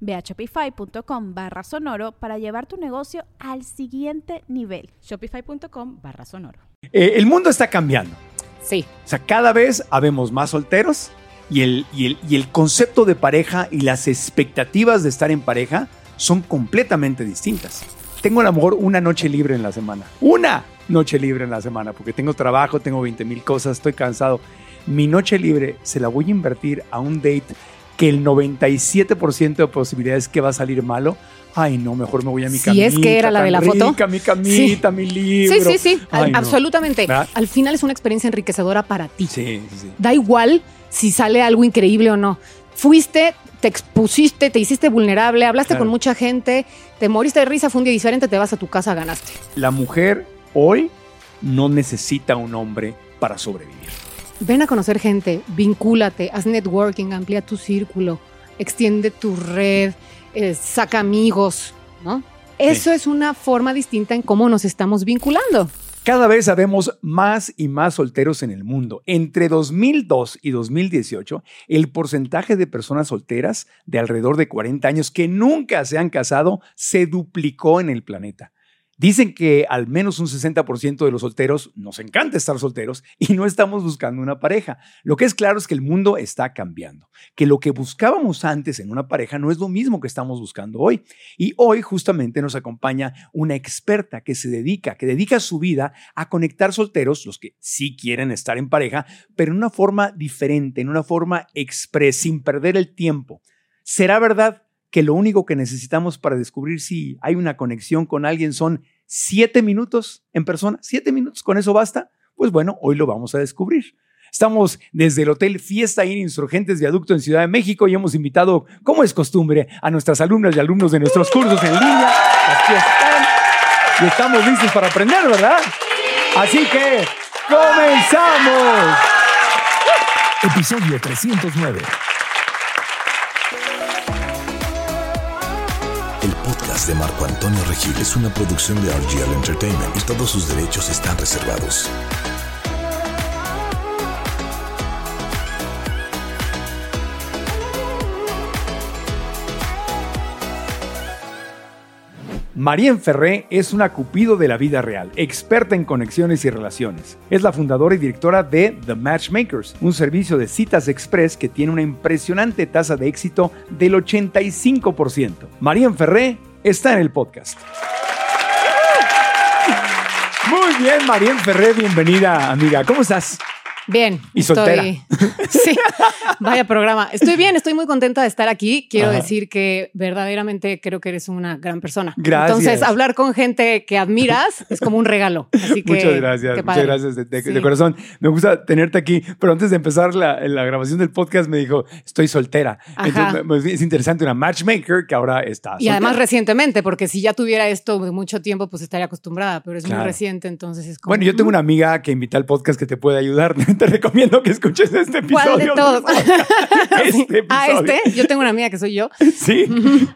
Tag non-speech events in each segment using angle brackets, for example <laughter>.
Ve a shopify.com barra sonoro para llevar tu negocio al siguiente nivel. Shopify.com barra sonoro. Eh, el mundo está cambiando. Sí. O sea, cada vez habemos más solteros y el, y, el, y el concepto de pareja y las expectativas de estar en pareja son completamente distintas. Tengo a lo mejor una noche libre en la semana. Una noche libre en la semana, porque tengo trabajo, tengo 20 mil cosas, estoy cansado. Mi noche libre se la voy a invertir a un date que el 97% de posibilidades que va a salir malo. Ay, no, mejor me voy a mi camita. Si es que era la de la foto. Mi camita, mi libro. Sí, sí, sí, absolutamente. Al final es una experiencia enriquecedora para ti. Sí, sí, sí. Da igual si sale algo increíble o no. Fuiste, te expusiste, te hiciste vulnerable, hablaste con mucha gente, te moriste de risa, fue un día diferente, te vas a tu casa, ganaste. La mujer hoy no necesita un hombre para sobrevivir. Ven a conocer gente, vincúlate, haz networking, amplía tu círculo, extiende tu red, eh, saca amigos, ¿no? Eso es una forma distinta en cómo nos estamos vinculando. Cada vez sabemos más y más solteros en el mundo. Entre 2002 y 2018, el porcentaje de personas solteras de alrededor de 40 años que nunca se han casado se duplicó en el planeta. Dicen que al menos un 60% de los solteros nos encanta estar solteros y no estamos buscando una pareja. Lo que es claro es que el mundo está cambiando, que lo que buscábamos antes en una pareja no es lo mismo que estamos buscando hoy. Y hoy justamente nos acompaña una experta que se dedica, que dedica su vida a conectar solteros, los que sí quieren estar en pareja, pero en una forma diferente, en una forma express, sin perder el tiempo. ¿Será verdad que lo único que necesitamos para descubrir si hay una conexión con alguien son siete minutos en persona. Siete minutos, ¿con eso basta? Pues bueno, hoy lo vamos a descubrir. Estamos desde el Hotel Fiesta Inn Insurgentes Viaducto en Ciudad de México y hemos invitado, como es costumbre, a nuestras alumnas y alumnos de nuestros cursos en línea. Aquí están. Y estamos listos para aprender, ¿verdad? Así que, ¡comenzamos! Episodio 309. De Marco Antonio Regil es una producción de RGL Entertainment y todos sus derechos están reservados. Marien Ferré es una cupido de la vida real, experta en conexiones y relaciones. Es la fundadora y directora de The Matchmakers, un servicio de citas express que tiene una impresionante tasa de éxito del 85%. Marien Ferré está en el podcast. Muy bien, Marien Ferré, bienvenida, amiga. ¿Cómo estás? Bien. Y soltera. <laughs> sí, vaya programa. Estoy bien, estoy muy contenta de estar aquí. Quiero decir que verdaderamente creo que eres una gran persona. Gracias. Entonces, hablar con gente que admiras es como un regalo. Así que, muchas gracias, muchas gracias de, corazón. Me gusta tenerte aquí, pero antes de empezar la, la grabación del podcast me dijo, estoy soltera. Entonces, es interesante, una matchmaker que ahora está. Y además recientemente, porque si ya tuviera esto de mucho tiempo, pues estaría acostumbrada, pero es muy reciente, entonces es como... Bueno, yo tengo una amiga que invita al podcast que te puede ayudar <laughs> te recomiendo que escuches este episodio. ¿Cuál de todos? <laughs> este ¿A este? Yo tengo una amiga que soy yo. <laughs> Sí,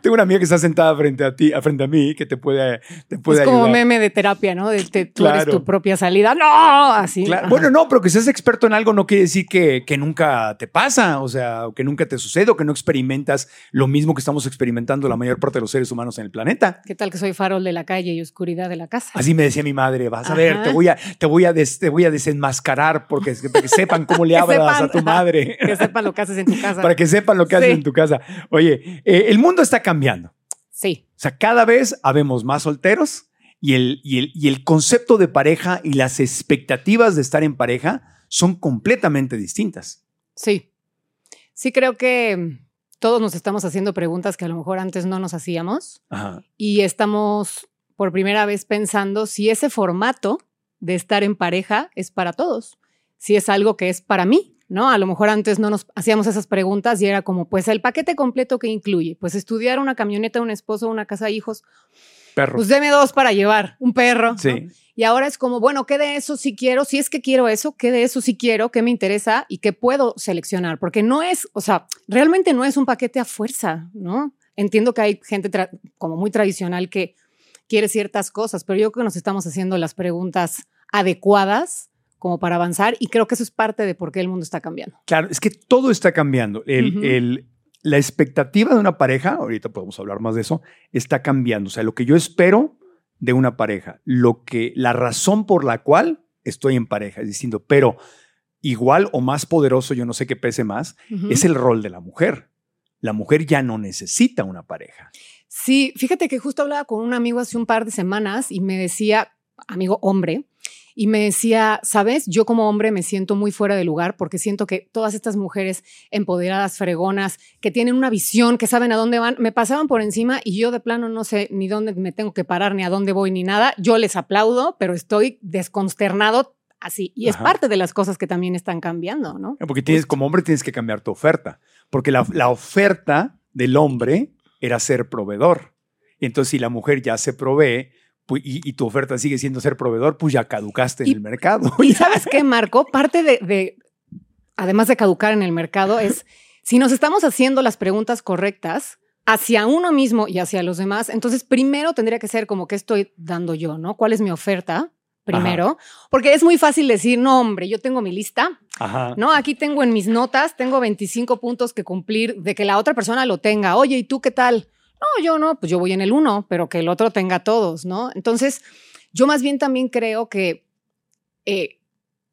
tengo una amiga que está sentada frente a ti, frente a mí, que te puede, te puede es como meme de terapia, ¿no? De, tú eres tu propia salida. ¡No! Así. Bueno, no, pero que seas experto en algo no quiere decir que, que nunca te pasa, o sea, que nunca te sucede o que no experimentas lo mismo que estamos experimentando la mayor parte de los seres humanos en el planeta. ¿Qué tal que soy farol de la calle y oscuridad de la casa? Así me decía mi madre, vas a ver, te voy a, te voy a, te voy a desenmascarar porque para que sepan cómo le hablas a tu madre. <laughs> Que sepan lo que haces en tu casa. Para que sepan lo que haces en tu casa. Oye, eh, el mundo está cambiando. Sí. O sea, cada vez habemos más solteros y el, y, el, y el concepto de pareja y las expectativas de estar en pareja son completamente distintas. Sí. Sí, creo que todos nos estamos haciendo preguntas que a lo mejor antes no nos hacíamos Ajá. y estamos por primera vez pensando si ese formato de estar en pareja es para todos, si es algo que es para mí, ¿no? A lo mejor antes no nos hacíamos esas preguntas y era como, pues el paquete completo que incluye, pues estudiar una camioneta, un esposo, una casa, hijos, Perro. pues deme dos para llevar, un perro. ¿no? sí. Y ahora es como, bueno, ¿qué de eso sí quiero? Si es que quiero eso, ¿qué de eso sí quiero? ¿Qué me interesa? ¿Y qué puedo seleccionar? Porque no es, o sea, realmente no es un paquete a fuerza, ¿no? Entiendo que hay gente como muy tradicional que quiere ciertas cosas, pero yo creo que nos estamos haciendo las preguntas adecuadas como para avanzar y creo que eso es parte de por qué el mundo está cambiando. Claro, es que todo está cambiando. El, el- la expectativa de una pareja, ahorita podemos hablar más de eso, está cambiando. O sea, lo que yo espero de una pareja, lo que, la razón por la cual estoy en pareja es distinto, pero igual o más poderoso, yo no sé qué pese más, es el rol de la mujer. La mujer ya no necesita una pareja. Sí, fíjate que justo hablaba con un amigo hace un par de semanas y me decía, amigo hombre, y me decía, sabes, yo como hombre me siento muy fuera de lugar porque siento que todas estas mujeres empoderadas, fregonas, que tienen una visión, que saben a dónde van, me pasaban por encima y yo de plano no sé ni dónde me tengo que parar, ni a dónde voy, ni nada. Yo les aplaudo, pero estoy desconsternado así. Y es parte de las cosas que también están cambiando, ¿no? Porque tienes, como hombre tienes que cambiar tu oferta, porque la, la oferta del hombre era ser proveedor. Y entonces si la mujer ya se provee y, y tu oferta sigue siendo ser proveedor, pues ya caducaste en el mercado. Y sabes qué, Marco, parte de, de, además de caducar en el mercado, es <laughs> si nos estamos haciendo las preguntas correctas hacia uno mismo y hacia los demás, entonces primero tendría que ser como qué estoy dando yo, ¿no? ¿Cuál es mi oferta? Primero, porque es muy fácil decir, no, hombre, yo tengo mi lista, Ajá. ¿no? Aquí tengo en mis notas, tengo 25 puntos que cumplir de que la otra persona lo tenga. Oye, ¿y tú qué tal? No, yo no, pues yo voy en el uno, pero que el otro tenga todos, ¿no? Entonces, yo más bien también creo que eh,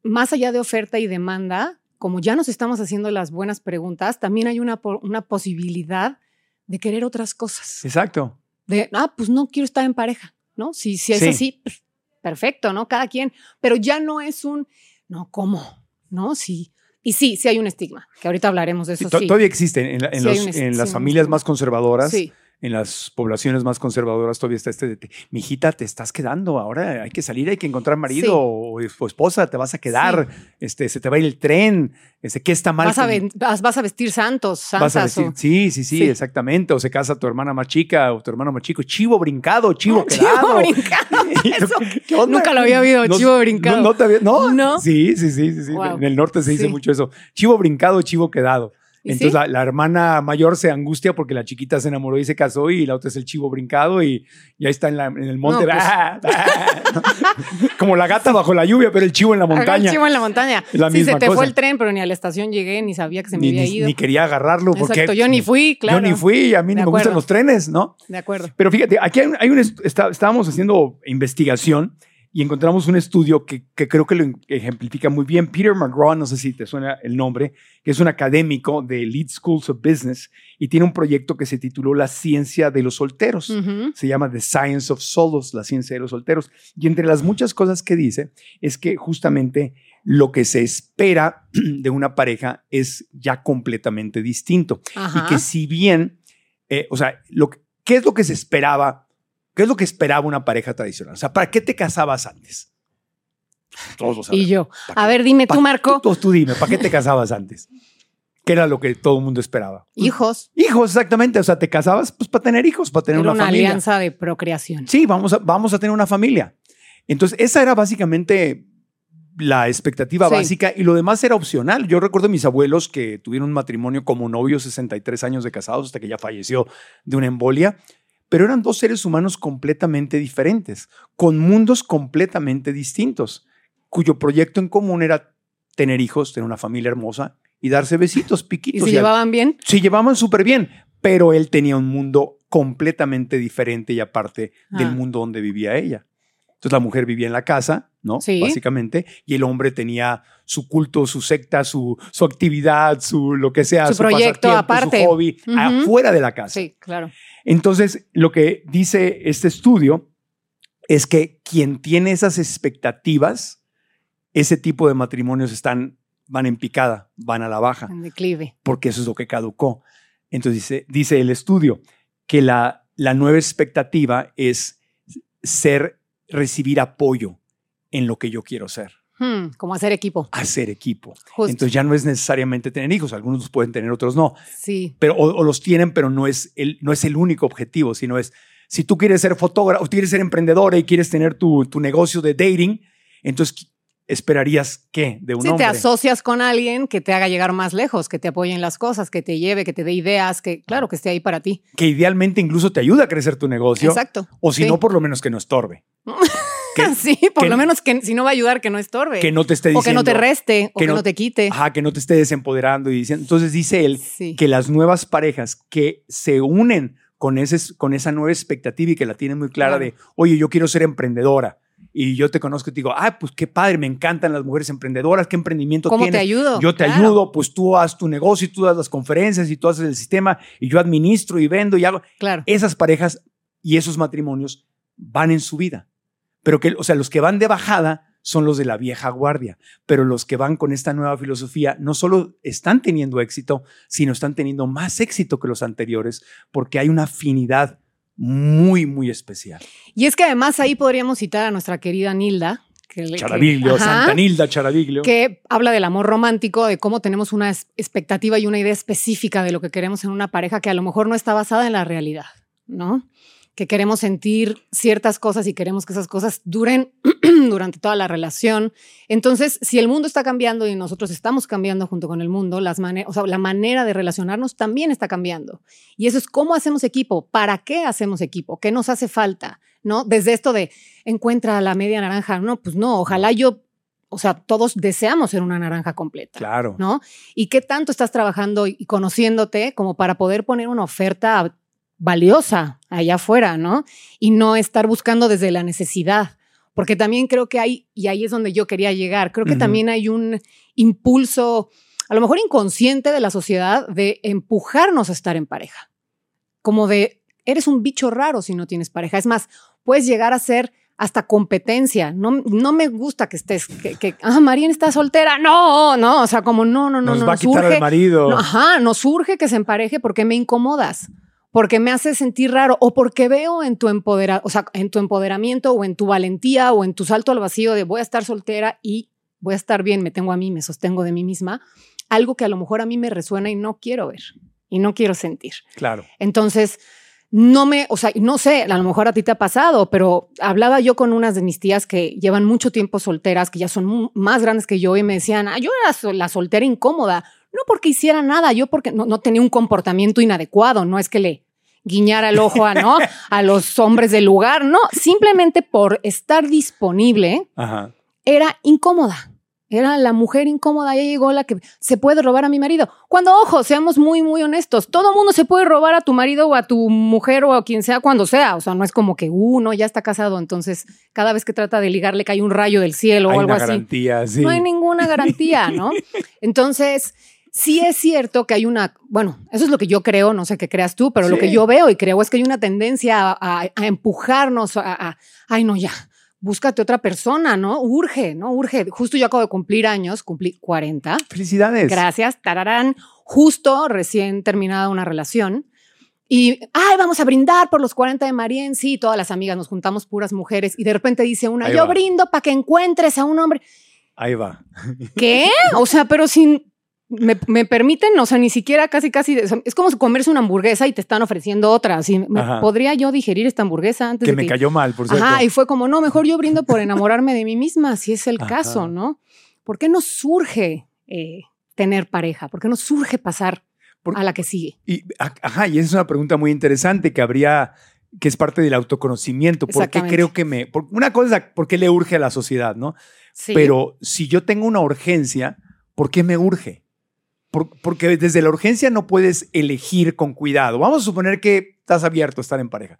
más allá de oferta y demanda, como ya nos estamos haciendo las buenas preguntas, también hay una, una posibilidad de querer otras cosas. Exacto. De, ah, pues no quiero estar en pareja, ¿no? Si, si es Sí. así, pues, perfecto, ¿no? Cada quien, pero ya no es un, no, ¿cómo? ¿No? Sí. Y sí, sí hay un estigma, que ahorita hablaremos de eso. Sí. Todavía existen en, la- en Sí, los- las familias más conservadoras, Sí. En las poblaciones más conservadoras, todavía está este de, te- mijita, te estás quedando, ahora hay que salir, hay que encontrar marido Sí. o, o esposa, te vas a quedar, este, se te va a ir el tren, este, ¿qué está mal? Vas a, con- ven- vas, vas a vestir santos, Vas a santas. o- sí, sí, sí, Sí. exactamente. O se casa tu hermana más chica o tu hermano más chico. Chivo brincado, chivo <laughs> Chivo quedado. <laughs> brincado, <laughs> eso ¿qué onda? nunca lo había oído, No- chivo brincado. No, no te había- no. No. Sí, sí, sí, sí, sí. Wow. En el norte se dice mucho eso. Chivo brincado, chivo quedado. ¿Y Entonces sí? la, la hermana mayor se angustia porque la chiquita se enamoró y se casó y la otra es el chivo brincado y, y ahí está en, la- en el monte. No, pues. <laughs> Como la gata bajo la lluvia, pero el chivo en la Haga el montaña. chivo en la montaña. La sí, misma se te cosa. fue el tren, pero ni a la estación llegué, ni sabía que se me Ni, había ido. ni quería agarrarlo porque Exacto, yo ni fui, claro. yo ni fui, a mí no me gustan los trenes, ¿no? De acuerdo. Pero fíjate, aquí hay, un- hay un est- está- estábamos haciendo investigación y encontramos un estudio que, que creo que lo ejemplifica muy bien. Peter McGraw, no sé si te suena el nombre, que es un académico de Lead Schools of Business y tiene un proyecto que se tituló La ciencia de los solteros. Se llama The Science of Solos, la ciencia de los solteros. Y entre las muchas cosas que dice es que justamente lo que se espera <clears throat> de una pareja es ya completamente distinto Ajá. y que si bien, eh, o sea, lo, que- ¿qué es lo que se esperaba? ¿Qué es lo que esperaba una pareja tradicional? O sea, ¿para qué te casabas antes? Todos lo Y sabemos. yo. ¿Para A ver, dime tú, Marco. Tú, tú dime, ¿para qué te casabas antes? ¿Qué era lo que todo el mundo esperaba? <laughs> Hijos. Hijos, exactamente. O sea, te casabas pues para tener hijos, para tener Era una, una familia. alianza de procreación. Sí, vamos a, vamos a tener una familia. Entonces, esa era básicamente la expectativa Sí. básica y lo demás era opcional. Yo recuerdo a mis abuelos que tuvieron un matrimonio como novios, 63 años de casados, hasta que ya falleció de una embolia, pero eran dos seres humanos completamente diferentes, con mundos completamente distintos, cuyo proyecto en común era tener hijos, tener una familia hermosa y darse besitos, ¿Y piquitos. se y al- llevaban bien? se llevaban súper bien, pero él tenía un mundo completamente diferente y aparte del Ah. mundo donde vivía ella. Entonces la mujer vivía en la casa, ¿no? Sí. Básicamente, y el hombre tenía su culto, su secta, su, su actividad, su lo que sea, Su proyecto pasatiempo, aparte. su hobby, afuera de la casa. Sí, claro. Entonces, lo que dice este estudio es que quien tiene esas expectativas, ese tipo de matrimonios están, van en picada, van a la baja, En declive. porque eso es lo que caducó. Entonces dice, dice el estudio que la, la nueva expectativa es ser, recibir apoyo en lo que yo quiero ser, Hmm, como hacer equipo. hacer equipo. Justo. Entonces ya no es necesariamente tener hijos, algunos los pueden tener, otros no, sí. pero, o, o los tienen, pero no es, el, no es el único objetivo, sino es, si tú quieres ser fotógrafo, quieres ser emprendedora y quieres tener tu, tu negocio de dating, entonces esperarías qué de un Sí, hombre. te asocias con alguien que te haga llegar más lejos, que te apoye en las cosas, que te lleve, que te dé ideas, que claro, que esté ahí para ti. que idealmente incluso te ayuda a crecer tu negocio, Exacto. o si Sí. no, por lo menos que no estorbe. <laughs> <laughs> sí, por que- lo menos que si no va a ayudar, que no estorbe. que no te esté o que diciendo... no te reste, o que que no, te quite. Ajá, que no te esté desempoderando y diciendo. Entonces dice él Sí. que las nuevas parejas que se unen con, ese, con esa nueva expectativa y que la tienen muy clara Claro. de, oye, yo quiero ser emprendedora. Y yo te conozco y te digo, ah, pues qué padre, me encantan las mujeres emprendedoras, qué emprendimiento ¿Cómo te tienes. ayudo? Yo te Claro. ayudo, pues tú haz tu negocio y tú das las conferencias y tú haces el sistema y yo administro y vendo y hago. Claro. Esas parejas y esos matrimonios van en su vida. Pero que, o sea, los que van de bajada son los de la vieja guardia, pero los que van con esta nueva filosofía no solo están teniendo éxito, sino están teniendo más éxito que los anteriores porque hay una afinidad muy, muy especial. Y es que además ahí podríamos citar a nuestra querida Nilda. Que, que- Charaviglio, Ajá, Santa Nilda Charaviglio. que habla del amor romántico, de cómo tenemos una expectativa y una idea específica de lo que queremos en una pareja que a lo mejor no está basada en la realidad, ¿no? Que queremos sentir ciertas cosas y queremos que esas cosas duren <clears throat> durante toda la relación. Entonces, si el mundo está cambiando y nosotros estamos cambiando junto con el mundo, las o sea, la manera de relacionarnos también está cambiando. Y eso es cómo hacemos equipo, para qué hacemos equipo, qué nos hace falta, ¿no? Desde esto de encuentra la media naranja, no, pues no, ojalá yo, o sea, todos deseamos ser una naranja completa. Claro. ¿no? ¿Y qué tanto estás trabajando y conociéndote como para poder poner una oferta valiosa allá afuera, ¿no? Y no estar buscando desde la necesidad. Porque también creo que hay, y ahí es donde yo quería llegar, creo que también hay un impulso, a lo mejor inconsciente de la sociedad, de empujarnos a estar en pareja. Como de, eres un bicho raro si no tienes pareja. Es más, puedes llegar a ser hasta competencia. No, no me gusta que estés, que, que, ah, Marín está soltera. No, no, o sea, como no, no, no, Nos no. va a quitar urge- al marido. no, ajá, nos surge que se empareje porque me incomodas, porque me hace sentir raro o porque veo en tu empodera, o sea, en tu empoderamiento o en tu valentía o en tu salto al vacío de voy a estar soltera y voy a estar bien, me tengo a mí, me sostengo de mí misma, algo que a lo mejor a mí me resuena y no quiero ver y no quiero sentir. Claro. Entonces, no me, o sea, no sé, a lo mejor a ti te ha pasado, pero hablaba yo con unas de mis tías que llevan mucho tiempo solteras, que ya son más grandes que yo y me decían, ah, yo era la soltera incómoda, no porque hiciera nada, yo porque no, no tenía un comportamiento inadecuado, no es que le guiñara el ojo a, ¿no? <laughs> a los hombres del lugar, no, simplemente por estar disponible Ajá. era incómoda. Era la mujer incómoda, ya llegó la que se puede robar a mi marido. Cuando, ojo, seamos muy, muy honestos, todo mundo se puede robar a tu marido o a tu mujer o a quien sea cuando sea. O sea, no es como que, uh, no, ya está casado, entonces cada vez que trata de ligar le cae un rayo del cielo Hay o algo una así. garantía, sí. No hay ninguna garantía, ¿no? <laughs> Entonces, sí es cierto que hay una, bueno, eso es lo que yo creo, no sé qué creas tú, pero lo que yo veo y creo es que hay una tendencia a, a- a empujarnos a, a- ay, no, ya, búscate otra persona, ¿no? Urge, ¿no? Urge. Justo yo acabo de cumplir años, cumplí 40. Felicidades. Gracias, tararán. Justo recién terminada una relación. Y, ay, vamos a brindar por los 40 de Marien. Sí, todas las amigas nos juntamos puras mujeres. Y de repente dice una, Ahí yo va. brindo para que encuentres a un hombre. Ahí va. ¿Qué? <laughs> O sea, pero sin. Me, me permiten, o sea, ni siquiera casi, casi. o sea, es como si comerse una hamburguesa y te están ofreciendo otra. Así, ¿me- Ajá. ¿podría yo digerir esta hamburguesa antes Que de me que cayó mal, por cierto. Ajá, y fue como, no, mejor yo brindo por <laughs> enamorarme de mí misma, si es el Ajá. caso, ¿no? ¿Por qué no surge eh, tener pareja? ¿Por qué no surge pasar Por- a la que sigue? Y, ajá, y esa es una pregunta muy interesante que habría, que es parte del autoconocimiento. ¿Por qué creo que me... por- una cosa es por qué le urge a la sociedad, ¿no? Sí. Pero si yo tengo una urgencia, ¿por qué me urge? Por- porque desde la urgencia no puedes elegir con cuidado. Vamos a suponer que estás abierto a estar en pareja.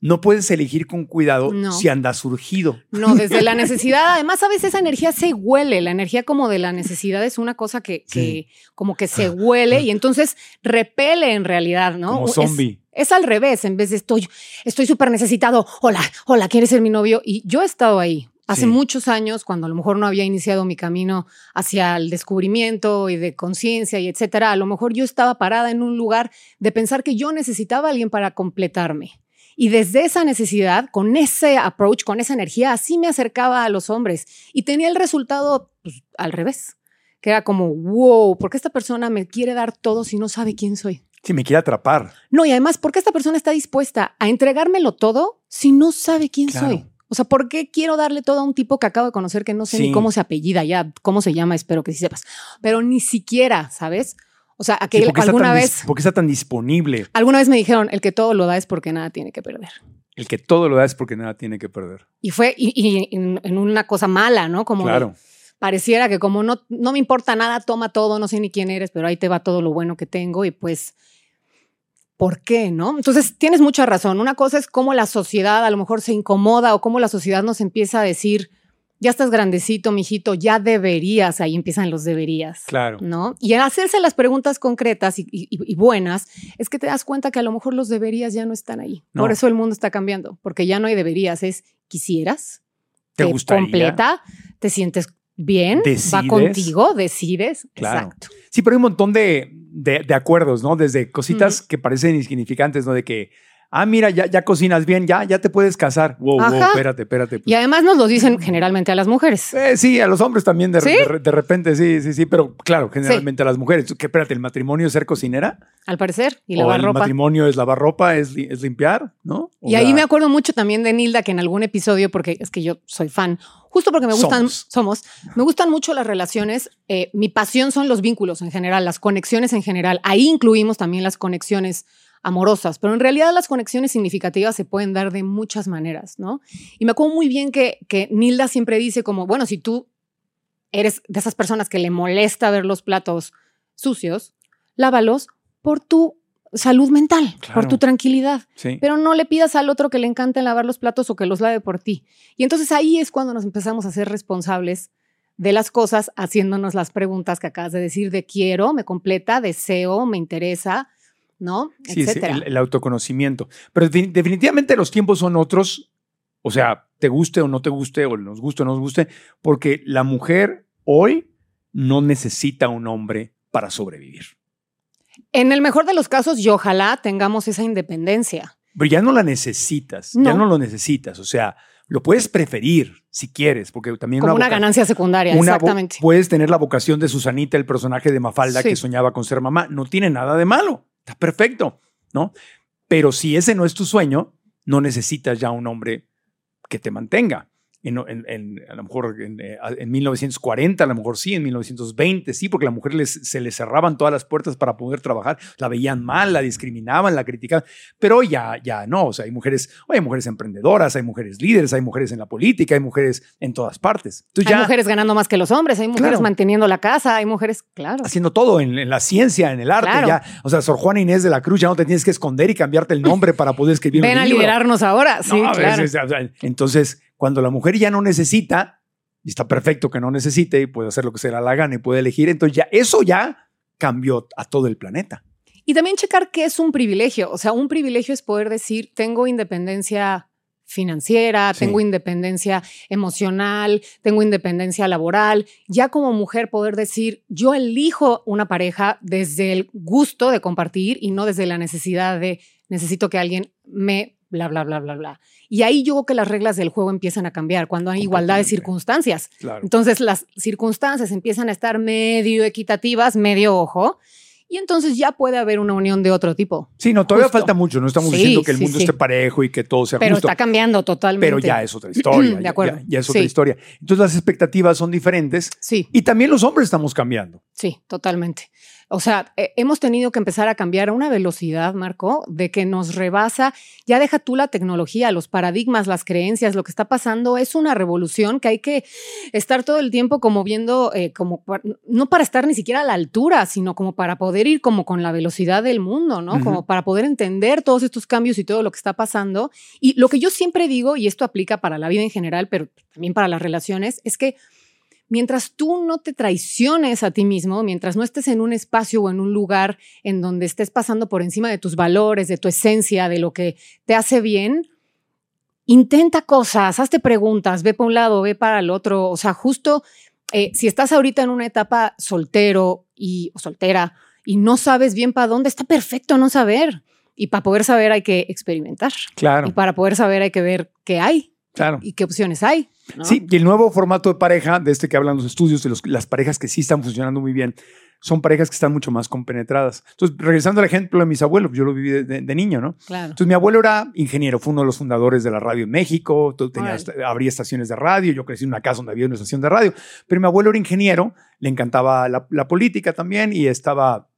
No puedes elegir con cuidado No. si andas surgido. No, desde la necesidad. Además, a veces esa energía se huele. La energía como de la necesidad es una cosa que, que como que se huele y entonces repele en realidad, ¿no? Como Es- zombie. Es al revés, en vez de estoy estoy súper necesitado, hola, hola, ¿quieres ser mi novio? Y yo he estado ahí hace Sí. muchos años, cuando a lo mejor no había iniciado mi camino hacia el descubrimiento y de conciencia y etcétera, a lo mejor yo estaba parada en un lugar de pensar que yo necesitaba a alguien para completarme. Y desde esa necesidad, con ese approach, con esa energía, así me acercaba a los hombres y tenía el resultado pues, al revés, que era como, wow, ¿por qué esta persona me quiere dar todo si no sabe quién soy? Si me quiere atrapar. No, y además, ¿por qué esta persona está dispuesta a entregármelo todo si no sabe quién Claro. soy? O sea, ¿por qué quiero darle todo a un tipo que acabo de conocer que no sé Sí. ni cómo se apellida ya, cómo se llama, espero que sí sepas, pero ni siquiera, ¿sabes? O sea, aquel, ¿por qué está alguna vez, ¿Por qué está tan disponible? alguna vez me dijeron, el que todo lo da es porque nada tiene que perder. El que todo lo da es porque nada tiene que perder. Y fue y, y en, en una cosa mala, ¿no? Como de- Claro. pareciera que como no, no me importa nada, toma todo, no sé ni quién eres, pero ahí te va todo lo bueno que tengo y pues, ¿por qué, no? Entonces, tienes mucha razón. Una cosa es cómo la sociedad a lo mejor se incomoda o cómo la sociedad nos empieza a decir, ya estás grandecito, mijito, ya deberías, ahí empiezan los deberías. Claro. ¿No? Y al hacerse las preguntas concretas y, y- y buenas, es que te das cuenta que a lo mejor los deberías ya no están ahí. No. Por eso el mundo está cambiando, porque ya no hay deberías, es quisieras, ¿Te gustaría? completa, te sientes bien, va Decides. contigo, decides. Claro. Exacto. Sí, pero hay un montón de, de- de acuerdos, ¿no? Desde cositas que parecen insignificantes, ¿no? De que, ah, mira, ya, ya cocinas bien, ya, ya te puedes casar. Wow, wow, Ajá. espérate, espérate. Y además nos lo dicen generalmente a las mujeres. Eh, sí, a los hombres también de, ¿Sí? de re- de repente, sí, sí, sí, pero claro, generalmente a las mujeres. ¿Qué, espérate, el matrimonio es ser cocinera? Al parecer, y ¿O lavar el ropa. matrimonio es lavar ropa, es, es limpiar, ¿no? O Y ahí me acuerdo mucho también de Nilda, que en algún episodio, porque es que yo soy fan, justo porque me gustan, Somos. somos, me gustan mucho las relaciones. eh, mi pasión son los vínculos en general, las conexiones en general. Ahí incluimos también las conexiones amorosas, pero en realidad las conexiones significativas se pueden dar de muchas maneras, ¿no? Y me acuerdo muy bien que, que Nilda siempre dice como, bueno, si tú eres de esas personas que le molesta ver los platos sucios, lávalos por tu salud mental, por tu tranquilidad Sí. pero no le pidas al otro que le encante lavar los platos o que los lave por ti. Y entonces ahí es cuando nos empezamos a ser responsables de las cosas, haciéndonos las preguntas que acabas de decir de quiero, me completa, deseo, me interesa, ¿no? Sí, sí, Etcétera. el, el autoconocimiento. Pero defin- definitivamente los tiempos son otros. O sea, te guste o no te guste, o nos guste o no nos guste, porque la mujer hoy no necesita un hombre para sobrevivir. En el mejor de los casos, y ojalá tengamos esa independencia. Pero ya no la necesitas, ya No. no lo necesitas. O sea, lo puedes preferir si quieres, porque también Como una voca- ganancia secundaria, una exactamente. Puedes tener la vocación de Susanita, el personaje de Mafalda Sí. que soñaba con ser mamá. No tiene nada de malo. Está perfecto, ¿no? Pero si ese no es tu sueño, no necesitas ya un hombre que te mantenga. En, en- en- a lo mejor en, eh, en 1940, a lo mejor sí, en 1920, sí, porque a la mujer les- se le cerraban todas las puertas para poder trabajar, la veían mal, la discriminaban, la criticaban, pero ya, ya no, o sea, hay mujeres, hay mujeres emprendedoras, hay mujeres líderes, hay mujeres en la política, hay mujeres en todas partes. Entonces Hay ya mujeres ganando más que los hombres, hay mujeres Claro. manteniendo la casa, hay mujeres, claro. haciendo todo en, en la ciencia, en el arte, Claro. ya, o sea, Sor Juana Inés de la Cruz ya no te tienes que esconder y cambiarte el nombre para poder escribir <laughs> Ven un a libro. liderarnos ahora, sí, No, claro. es- es- o sea, entonces, cuando la mujer ya no necesita, y está perfecto que no necesite, y puede hacer lo que se le la gana y puede elegir, entonces ya eso ya cambió a todo el planeta. Y también checar qué es un privilegio. O sea, un privilegio es poder decir, tengo independencia financiera, Sí. tengo independencia emocional, tengo independencia laboral. Ya como mujer poder decir, yo elijo una pareja desde el gusto de compartir y no desde la necesidad de necesito que alguien me bla, bla, bla, bla, bla. Y ahí yo creo que las reglas del juego empiezan a cambiar cuando hay igualdad de circunstancias. Claro. Entonces las circunstancias empiezan a estar medio equitativas, medio ojo, y entonces ya puede haber una unión de otro tipo. Sí, no, todavía Justo. falta mucho. No estamos Sí, diciendo que el sí, mundo sí. esté parejo y que todo sea Pero justo. está cambiando totalmente. pero ya es otra historia. <clears throat> De acuerdo. Ya, ya es otra historia. Entonces las expectativas son diferentes Sí, y también los hombres estamos cambiando. sí, totalmente. O sea, eh, hemos tenido que empezar a cambiar a una velocidad, Marco, de que nos rebasa. Ya deja tú la tecnología, los paradigmas, las creencias. Lo que está pasando es una revolución que hay que estar todo el tiempo como viendo, eh, como pa- no para estar ni siquiera a la altura, sino como para poder ir como con la velocidad del mundo, ¿no? Como para poder entender todos estos cambios y todo lo que está pasando. Y lo que yo siempre digo, y esto aplica para la vida en general, pero también para las relaciones, es que mientras tú no te traiciones a ti mismo, mientras no estés en un espacio o en un lugar en donde estés pasando por encima de tus valores, de tu esencia, de lo que te hace bien, intenta cosas, hazte preguntas, ve para un lado, ve para el otro. O sea, justo eh, si estás ahorita en una etapa soltero y, o soltera y no sabes bien para dónde, está perfecto no saber. Y para poder saber hay que experimentar. Claro. Y para poder saber hay que ver qué hay. Claro. Y qué opciones hay. ¿No? Sí, y el nuevo formato de pareja, de este que hablan los estudios, de los- las parejas que sí están funcionando muy bien, son parejas que están mucho más compenetradas. Entonces, regresando al ejemplo de mis abuelos, yo lo viví de, de- de niño, ¿no? Claro. Entonces, mi abuelo era ingeniero, fue uno de los fundadores de la radio en México, tú tenías, abría estaciones de radio, yo crecí en una casa donde había una estación de radio, pero mi abuelo era ingeniero, le encantaba la, la política también y estaba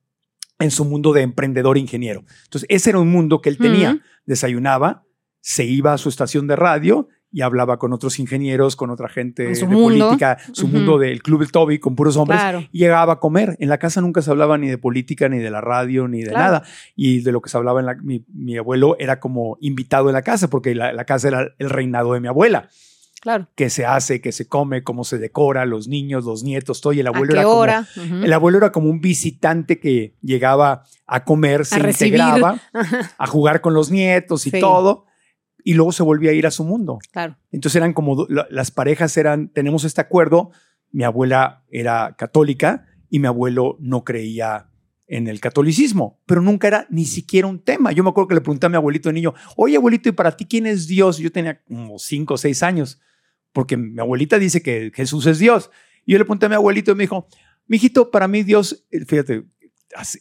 en su mundo de emprendedor ingeniero. Entonces, ese era un mundo que él tenía. Desayunaba, se iba a su estación de radio y hablaba con otros ingenieros, con otra gente En su de mundo. política, su mundo del Club del Toby con puros hombres. Claro. Y llegaba a comer. En la casa nunca se hablaba ni de política, ni de la radio, ni de Claro. nada. Y de lo que se hablaba en la, mi, mi abuelo era como invitado en la casa, porque la, la casa era el reinado de mi abuela. Claro. Qué se hace, qué se come, cómo se decora, los niños, los nietos, todo. Y el ¿A abuelo qué era como- el abuelo era como un visitante que llegaba a comer, se recibir. integraba, <laughs> a jugar con los nietos y Sí. todo, y luego se volvía a ir a su mundo. Claro. Entonces eran como las parejas eran, tenemos este acuerdo, mi abuela era católica y mi abuelo no creía en el catolicismo, pero nunca era ni siquiera un tema. Yo me acuerdo que le pregunté a mi abuelito de niño, oye abuelito, ¿y para ti quién es Dios? Yo tenía como cinco o seis años, porque mi abuelita dice que Jesús es Dios. Y yo le pregunté a mi abuelito y me dijo, mijito, para mí Dios, eh, fíjate,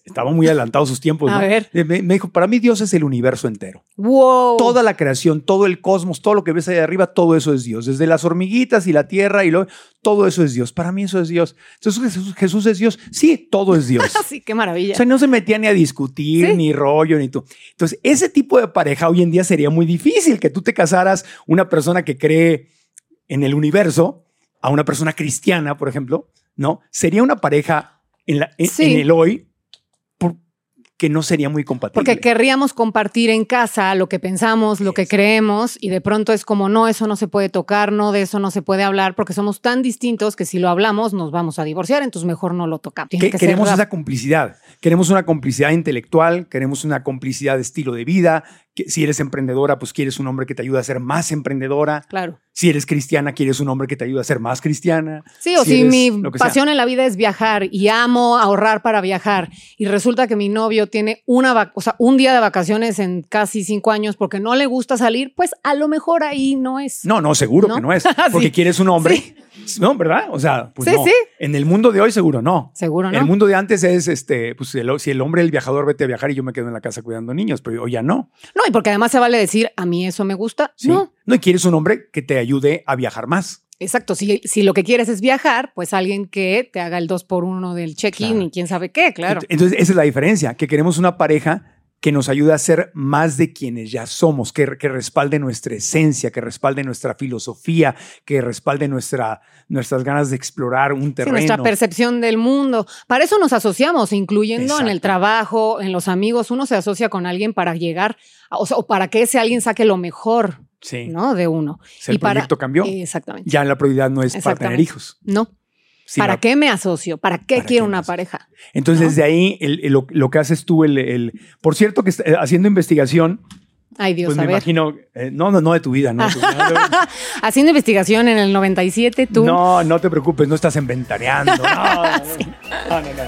estaba muy adelantado sus tiempos. A ¿no? ver. Me, me dijo, para mí Dios es el universo entero. Wow. Toda la creación, todo el cosmos, todo lo que ves ahí arriba, todo eso es Dios. Desde las hormiguitas y la tierra y lo, todo eso es Dios. Para mí eso es Dios. Entonces Jesús, Jesús es Dios. Sí, todo es Dios. <laughs> Sí, qué maravilla. O sea, no se metía ni a discutir, Sí. ni rollo, ni tú. Entonces, ese tipo de pareja hoy en día sería muy difícil que tú te casaras una persona que cree en el universo a una persona cristiana, por ejemplo, ¿no? Sería una pareja en, la, en, Sí. en el hoy que no sería muy compatible. Porque querríamos compartir en casa lo que pensamos, lo que creemos, y de pronto es como, no, eso no se puede tocar, no, de eso no se puede hablar, porque somos tan distintos que si lo hablamos nos vamos a divorciar, entonces mejor no lo tocamos. Que- queremos esa complicidad. Queremos una complicidad intelectual, queremos una complicidad de estilo de vida. Que si eres emprendedora, pues quieres un hombre que te ayude a ser más emprendedora. Claro. Si eres cristiana, quieres un hombre que te ayude a ser más cristiana. Sí, o Si mi sea. pasión en la vida es viajar y amo ahorrar para viajar y resulta que mi novio tiene una, o sea, un día de vacaciones en casi cinco años porque no le gusta salir, pues a lo mejor ahí no es. No, no, seguro ¿No? que no es. <laughs> Porque Sí. quieres un hombre. Sí. No, ¿verdad? O sea, pues Sí, no. sí. En el mundo de hoy, seguro no. Seguro, ¿no? El mundo de antes es, este, pues el- si el hombre, el viajador, vete a viajar y yo me quedo en la casa cuidando niños, pero hoy ya no. No, y porque además se vale decir, a mí eso me gusta. ¿sí? No, No, y quieres un hombre que te ayude a viajar más. Exacto, si, si lo que quieres es viajar, pues alguien que te haga el 2 por 1 del check-in Claro. y quién sabe qué, claro. Ent- Entonces, esa es la diferencia, que queremos una pareja que nos ayude a ser más de quienes ya somos, que, que respalde nuestra esencia, que respalde nuestra filosofía, que respalde nuestra, nuestras ganas de explorar un Sí, terreno. nuestra percepción del mundo. Para eso nos asociamos, incluyendo en el trabajo, en los amigos. Uno se asocia con alguien para llegar, a- o, sea, o para que ese alguien saque lo mejor, sí. ¿no? De uno. Si el Y para- proyecto cambió. Exactamente. ya la prioridad no es para tener hijos. No. ¿Para qué me asocio? ¿Para qué ¿Para quiero qué una pareja? Entonces, ¿no? desde ahí, el- el- lo, lo que haces tú, el, el- por cierto, que eh, haciendo investigación, Ay, Dios, pues a me ver. imagino, eh, no, no, no de tu vida, no. de tu vida, <laughs> Haciendo investigación en el 97, tú. No, no te preocupes, no estás. No, <laughs> no, no. No, no, no.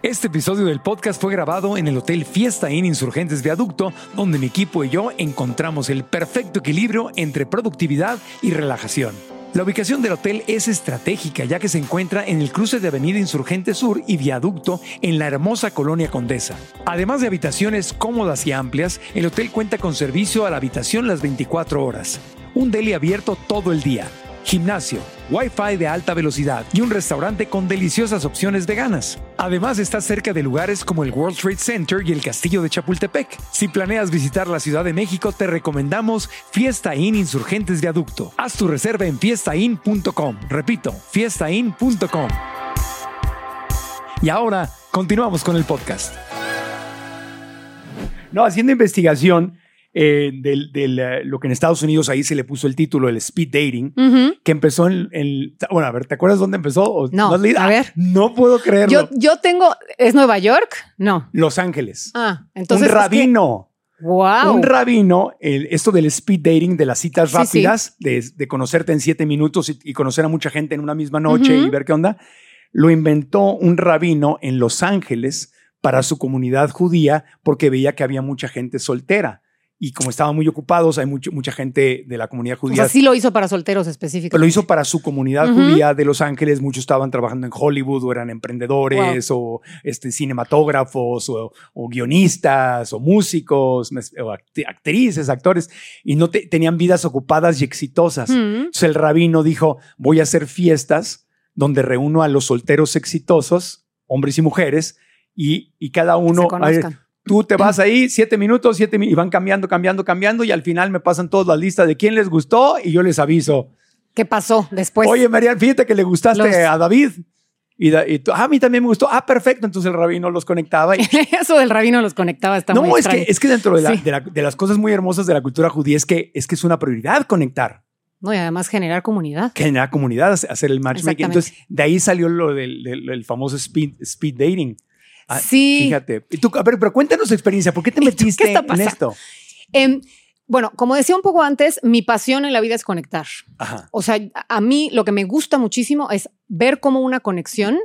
Este episodio del podcast fue grabado en el Hotel Fiesta Inn Insurgentes Viaducto, donde mi equipo y yo encontramos el perfecto equilibrio entre productividad y relajación. La ubicación del hotel es estratégica ya que se encuentra en el cruce de Avenida Insurgente Sur y Viaducto en la hermosa colonia Condesa. Además de habitaciones cómodas y amplias, el hotel cuenta con servicio a la habitación las 24 horas, un deli abierto todo el día, gimnasio, wifi de alta velocidad y un restaurante con deliciosas opciones veganas. Además está cerca de lugares como el World Trade Center y el Castillo de Chapultepec. Si planeas visitar la Ciudad de México, te recomendamos Fiesta Inn Insurgentes Viaducto. Haz tu reserva en fiestainn.com. Repito, fiestainn.com. Y ahora continuamos con el podcast. No, haciendo investigación, eh, del, eh, lo que en Estados Unidos ahí se le puso el título, el speed dating, que empezó en, en- bueno, a ver, ¿te acuerdas dónde empezó? ¿O No, leído? a Ah, ver. No puedo creerlo. Yo, yo tengo. ¿Es Nueva York? No. Los Ángeles. Ah, entonces. un rabino. wow. Un rabino, el- esto del speed dating, de las citas Sí, rápidas, De, de conocerte en siete minutos y, y conocer a mucha gente en una misma noche y ver qué onda, lo inventó un rabino en Los Ángeles para su comunidad judía porque veía que había mucha gente soltera. Y como estaban muy ocupados, hay mucho- mucha gente de la comunidad O judía sea, sí lo hizo para solteros específicos. pero lo hizo para su comunidad judía de Los Ángeles. Muchos estaban trabajando en Hollywood o eran emprendedores o este, cinematógrafos o, o guionistas o músicos o act- actrices, actores y no te- tenían vidas ocupadas y exitosas. Entonces el rabino dijo, voy a hacer fiestas donde reúno a los solteros exitosos, hombres y mujeres, y, y cada uno... se conozcan. Tú te vas ahí siete minutos, siete mi- y van cambiando, cambiando, cambiando y al final me pasan todas las listas de quién les gustó y yo les aviso. ¿Qué pasó después? Oye, María, fíjate que le gustaste Los- a David. Y, da- y tú, "Ah, a mí también me gustó. Ah, perfecto. Entonces el rabino los conectaba. Y, <laughs> Eso del rabino los conectaba, está muy no, es extraño. que, es que dentro de, la- Sí. de la- de las cosas muy hermosas de la cultura judía es que es, que es una prioridad conectar, No, y además generar comunidad. generar comunidad, hacer el matchmaking. Entonces, de ahí salió lo del, del- del famoso speed, speed dating. Ah, Sí. Fíjate. Y tú, a ver, pero cuéntanos tu experiencia. ¿Por qué te ¿Y tú metiste qué en esto? Em, bueno, como decía un poco antes, mi pasión en la vida es conectar. Ajá. O sea, a a mí lo que me gusta muchísimo es ver cómo una conexión.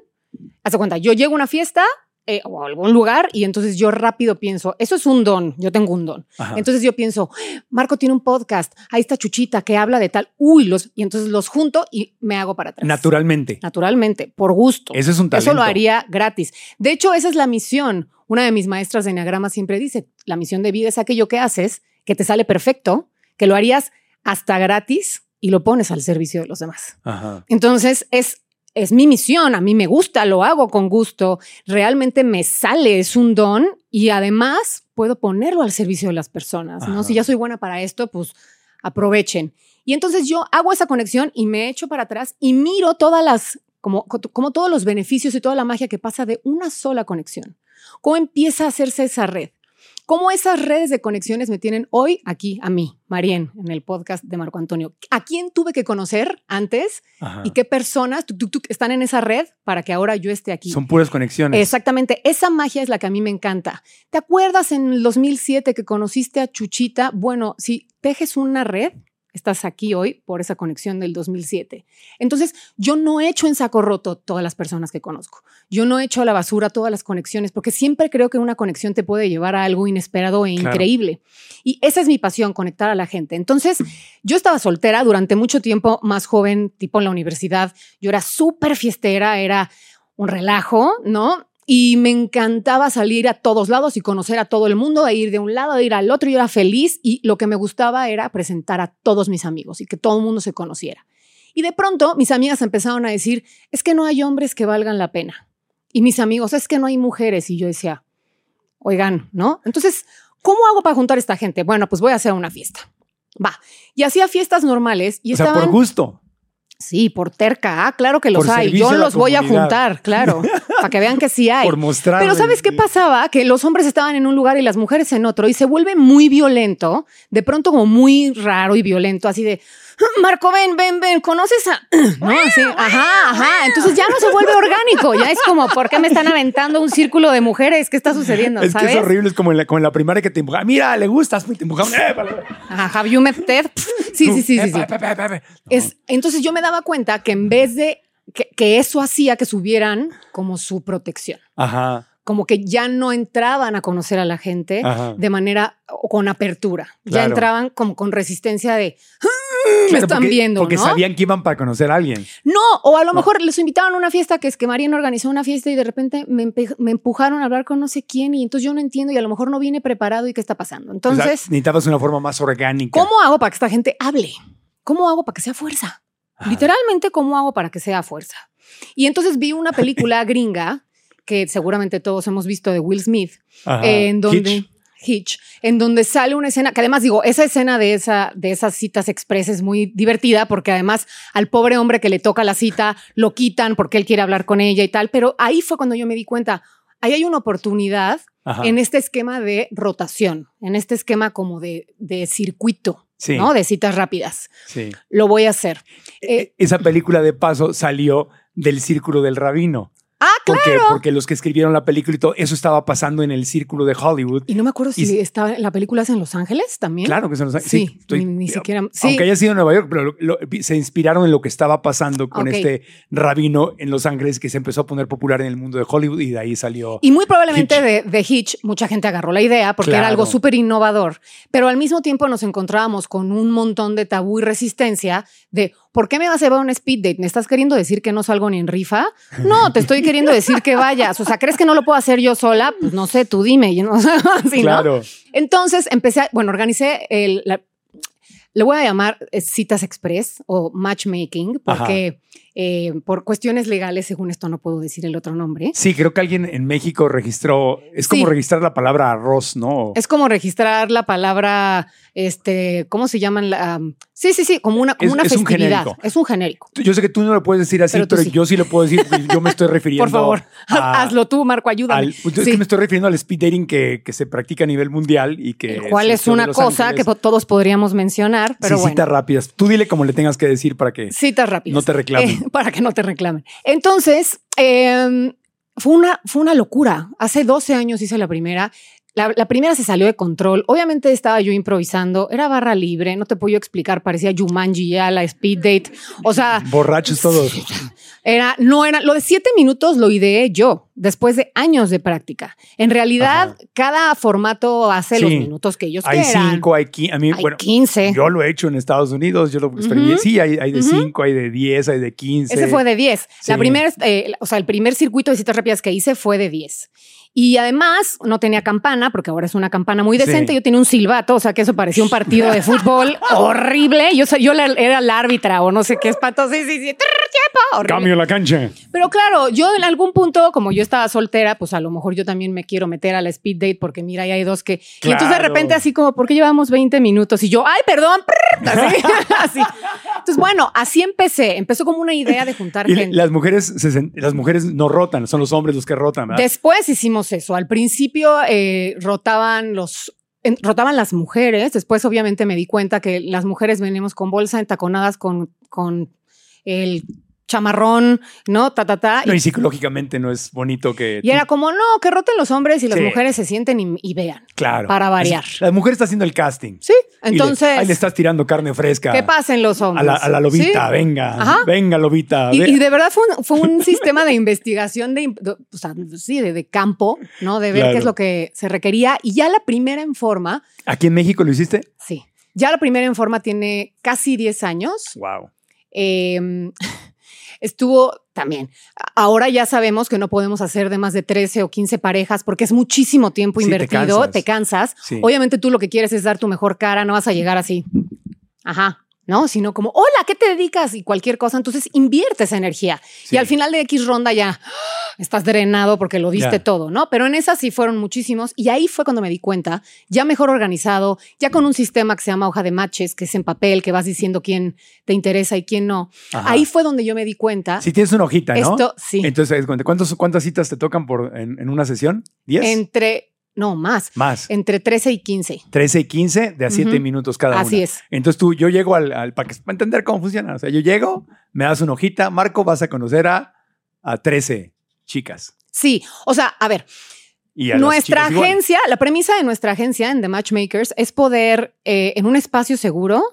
Hace cuenta, yo llego a una fiesta eh, o a algún lugar y entonces yo rápido pienso, eso es un don, yo tengo un don. ajá. Entonces yo pienso, Marco tiene un podcast, ahí está Chuchita que habla de tal, uy, los, y entonces los junto y me hago para atrás. Naturalmente. Naturalmente, por gusto. Ese es un talento. Eso lo haría gratis. De hecho, esa es la misión. Una de mis maestras de Enneagrama siempre dice, la misión de vida es aquello que haces, que te sale perfecto, que lo harías hasta gratis y lo pones al servicio de los demás. Ajá. Entonces, es, es mi misión, a mí me gusta, lo hago con gusto, realmente me sale, es un don y además puedo ponerlo al servicio de las personas, ¿no? Ajá. Si ya soy buena para esto, pues aprovechen. Y entonces yo hago esa conexión y me echo para atrás y miro todas las, como, como todos los beneficios y toda la magia que pasa de una sola conexión. ¿Cómo empieza a hacerse esa red? ¿Cómo esas redes de conexiones me tienen hoy aquí a mí, Marien, en el podcast de Marco Antonio? ¿A quién tuve que conocer antes ajá. y qué personas tuc, tuc, tuc, están en esa red para que ahora yo esté aquí? Son puras conexiones. Exactamente, esa magia es la que a mí me encanta. ¿Te acuerdas en el 2007 que conociste a Chuchita? Bueno, si tejes una red, estás aquí hoy por esa conexión del 2007. Entonces, yo no he hecho en saco roto todas las personas que conozco. Yo no he hecho a la basura todas las conexiones, porque siempre creo que una conexión te puede llevar a algo inesperado e Claro. increíble. Y esa es mi pasión, conectar a la gente. Entonces, yo estaba soltera durante mucho tiempo, más joven, tipo en la universidad. Yo era súper fiestera, era un relajo, ¿no? Y me encantaba salir a todos lados y conocer a todo el mundo, e ir de un lado, a ir al otro. Yo era feliz y lo que me gustaba era presentar a todos mis amigos y que todo el mundo se conociera. Y de pronto mis amigas empezaron a decir, es que no hay hombres que valgan la pena. Y mis amigos, es que no hay mujeres. Y yo decía, oigan, ¿no? Entonces, ¿cómo hago para juntar a esta gente? Bueno, pues voy a hacer una fiesta. Va. Y hacía fiestas normales y o sea, por gusto. Sí, por terca. Ah, claro que los Por hay. Yo los voy a juntar, claro, <laughs> para que vean que sí hay. Por mostrar. Pero ¿sabes qué pasaba? Que los hombres estaban en un lugar y las mujeres en otro y se vuelve muy violento, de pronto como muy raro y violento, así de, Marco, ven, ven, ven, ¿conoces a...? <clears throat> ¿No? Así, ajá, ajá. Entonces ya no se vuelve orgánico, ya es como, ¿por qué me están aventando un círculo de mujeres? ¿Qué está sucediendo? Es que es horrible, es como en la, como en la primaria que te empujan. Mira, le gustas, te empujaban. ¡Eh, Ajá, have you met Ted? <laughs> Sí, sí, sí, sí. Eh, sí. No. Es, entonces yo me daba cuenta que en vez de que, que eso hacía que subieran como su protección, Ajá, como que ya no entraban a conocer a la gente ajá. de manera o con apertura, ya entraban como con resistencia de "Ah, me están porque- viendo, Porque ¿no? sabían que iban para conocer a alguien. No, o a lo No. mejor les invitaban a una fiesta que es que Mariana organizó una fiesta y de repente me, empujaron a hablar con no sé quién y entonces yo no entiendo y a lo mejor no vine preparado y qué está pasando. O sea, Entonces, necesitabas una forma más orgánica. ¿Cómo hago para que esta gente hable? ¿Cómo hago para que sea fuerza? Literalmente, ¿cómo hago para que sea fuerza? Y entonces vi una película <laughs> gringa que seguramente todos hemos visto de Will Smith, Ajá. en donde Hitch. Hitch, en donde sale una escena que además digo, esa escena de esa de esas citas express es muy divertida porque además al pobre hombre que le toca la cita lo quitan porque él quiere hablar con ella y tal, pero ahí fue cuando yo me di cuenta, ahí hay una oportunidad Ajá. en este esquema de rotación, en este esquema como de, de circuito, Sí. ¿no? De citas rápidas. Sí. Lo voy a hacer. Eh, E- Esa película de paso salió del círculo del rabino. Ah, claro. Porque, porque los que escribieron la película y todo, eso estaba pasando en el círculo de Hollywood. Y no me acuerdo Y- si está, la película es en Los Ángeles también. Claro que se nos Sí, ni, ni siquiera. Sí, Aunque haya sido en Nueva York, pero lo- lo- se inspiraron en lo que estaba pasando con este rabino en Los Ángeles que se empezó a poner popular en el mundo de Hollywood y de ahí salió. Y muy probablemente Hitch. de, de Hitch, mucha gente agarró la idea porque era algo súper innovador, pero al mismo tiempo nos encontrábamos con un montón de tabú y resistencia de ¿por qué me vas a llevar a un speed date? ¿Me estás queriendo decir que no salgo ni en rifa? No, te estoy queriendo decir que vayas. O sea, ¿crees que no lo puedo hacer yo sola? Pues no sé, tú dime. Yo no- <laughs> así, ¿no? claro. Entonces empecé, a- bueno, organicé el, la- le voy a llamar eh, citas express o matchmaking, porque eh, por cuestiones legales, según esto, no puedo decir el otro nombre. Sí, creo que alguien en México registró. Es como Sí. registrar la palabra arroz, ¿no? Es como registrar la palabra, este, ¿cómo se llaman? La, um, sí, sí, sí, como una, como Es- una es un festividad. genérico. es un genérico. Yo sé que tú no lo puedes decir así, Pero pero, tú sí. yo sí lo puedo decir. porque Yo me estoy <laughs> refiriendo. Por favor, a- <laughs> hazlo tú, Marco, ayúdame. al- pues, es Sí. que me estoy refiriendo al speed dating que, que se practica a nivel mundial y que. el cual es una cosa Ángeles. que todos podríamos mencionar, pero bueno. citas rápidas. Tú dile como le tengas que decir para que. Citas rápidas. No te reclamen. Eh, <laughs> para que no te reclamen. Entonces, eh, fue, una, fue una locura. Hace 12 años hice la primera. La, la primera se salió de control. Obviamente estaba yo improvisando. Era barra libre. No te puedo explicar. Parecía Jumanji ya, la speed date. O sea, Borrachos todos. Era, no era, lo de siete minutos lo ideé yo, después de años de práctica. En realidad, Ajá. cada formato hace los minutos que ellos Hay quieran. cinco, hay quince. A mí, Hay bueno, 15. yo lo he hecho en Estados Unidos. Yo lo experimenté. Sí, hay, hay de cinco, hay de diez, hay de quince. Ese fue de 10. La primera, eh, o sea, el primer circuito de citas rápidas que hice fue de 10. Y además no tenía campana, porque ahora es una campana muy decente. Sí. Yo tenía un silbato, o sea que eso parecía un partido de fútbol <laughs> horrible. Yo, yo era la árbitra o no sé qué es pato. Sí, sí, sí. Cambio la cancha. Pero claro, yo en algún punto, como yo estaba soltera, pues a lo mejor yo también me quiero meter a la speed date porque mira, ahí hay dos que. Y entonces de repente, así como, ¿por qué llevamos 20 minutos? Y yo, ay, perdón. así, <laughs> así. Entonces, bueno, así empecé. Empezó como una idea de juntar Y gente. las mujeres, se las mujeres no rotan, son los hombres los que rotan, ¿verdad? Después hicimos eso. Al principio eh, rotaban los. en- rotaban las mujeres. Después, obviamente, me di cuenta que las mujeres venimos con bolsa entaconadas con, con el chamarrón, ¿no? Ta, ta, ta. No, y psicológicamente no es bonito que. Y tú- era como, no, que roten los hombres y las Sí. mujeres se sienten y, y vean. claro. para variar. Es- la mujer está haciendo el casting. Sí, Le- entonces, ahí le estás tirando carne fresca. ¿qué pasen los A hombres? la, a la lobita, Sí. venga. Ajá. Venga, lobita. Y, y de verdad fue un, fue un <laughs> sistema de investigación de, de- o sea, sí, de, de campo, ¿no? De ver Claro. qué es lo que se requería. Y ya la primera en forma, ¿Aquí en México lo hiciste? sí, ya la primera en forma tiene casi 10 años. Wow. Eh, <laughs> estuvo también. Ahora ya sabemos que no podemos hacer de más de 13 o 15 parejas porque es muchísimo tiempo Sí, te invertido, cansas. te cansas. Sí. Obviamente tú lo que quieres es dar tu mejor cara, no vas a llegar así. Ajá. ¿No? Sino como, hola, ¿qué te dedicas? Y cualquier cosa. Entonces inviertes energía. Sí. Y al final de X ronda ya ¡ah! estás drenado porque lo diste todo, ¿no? Pero en esas sí fueron muchísimos. Y ahí fue cuando me di cuenta, ya mejor organizado, ya con un sistema que se llama hoja de matches, que es en papel, que vas diciendo quién te interesa y quién no. Ajá. Ahí fue donde yo me di cuenta. Si tienes una hojita, ¿no? Esto sí. Entonces, haz cuenta, ¿cuántos, ¿cuántas citas te tocan por, en, en una sesión? ¿10? Entre, no, más. Más. Entre 13 y 15. 13 y 15 de a 7 Ujú. minutos cada Así una. es. Entonces tú, yo llego al, al para, entender cómo funciona. O sea, yo llego, me das una hojita, Marco, vas a conocer a, a 13 chicas. Sí, o sea, a ver, Y a las nuestra igual. agencia, la premisa de nuestra agencia en The Matchmakers es poder eh, en un espacio seguro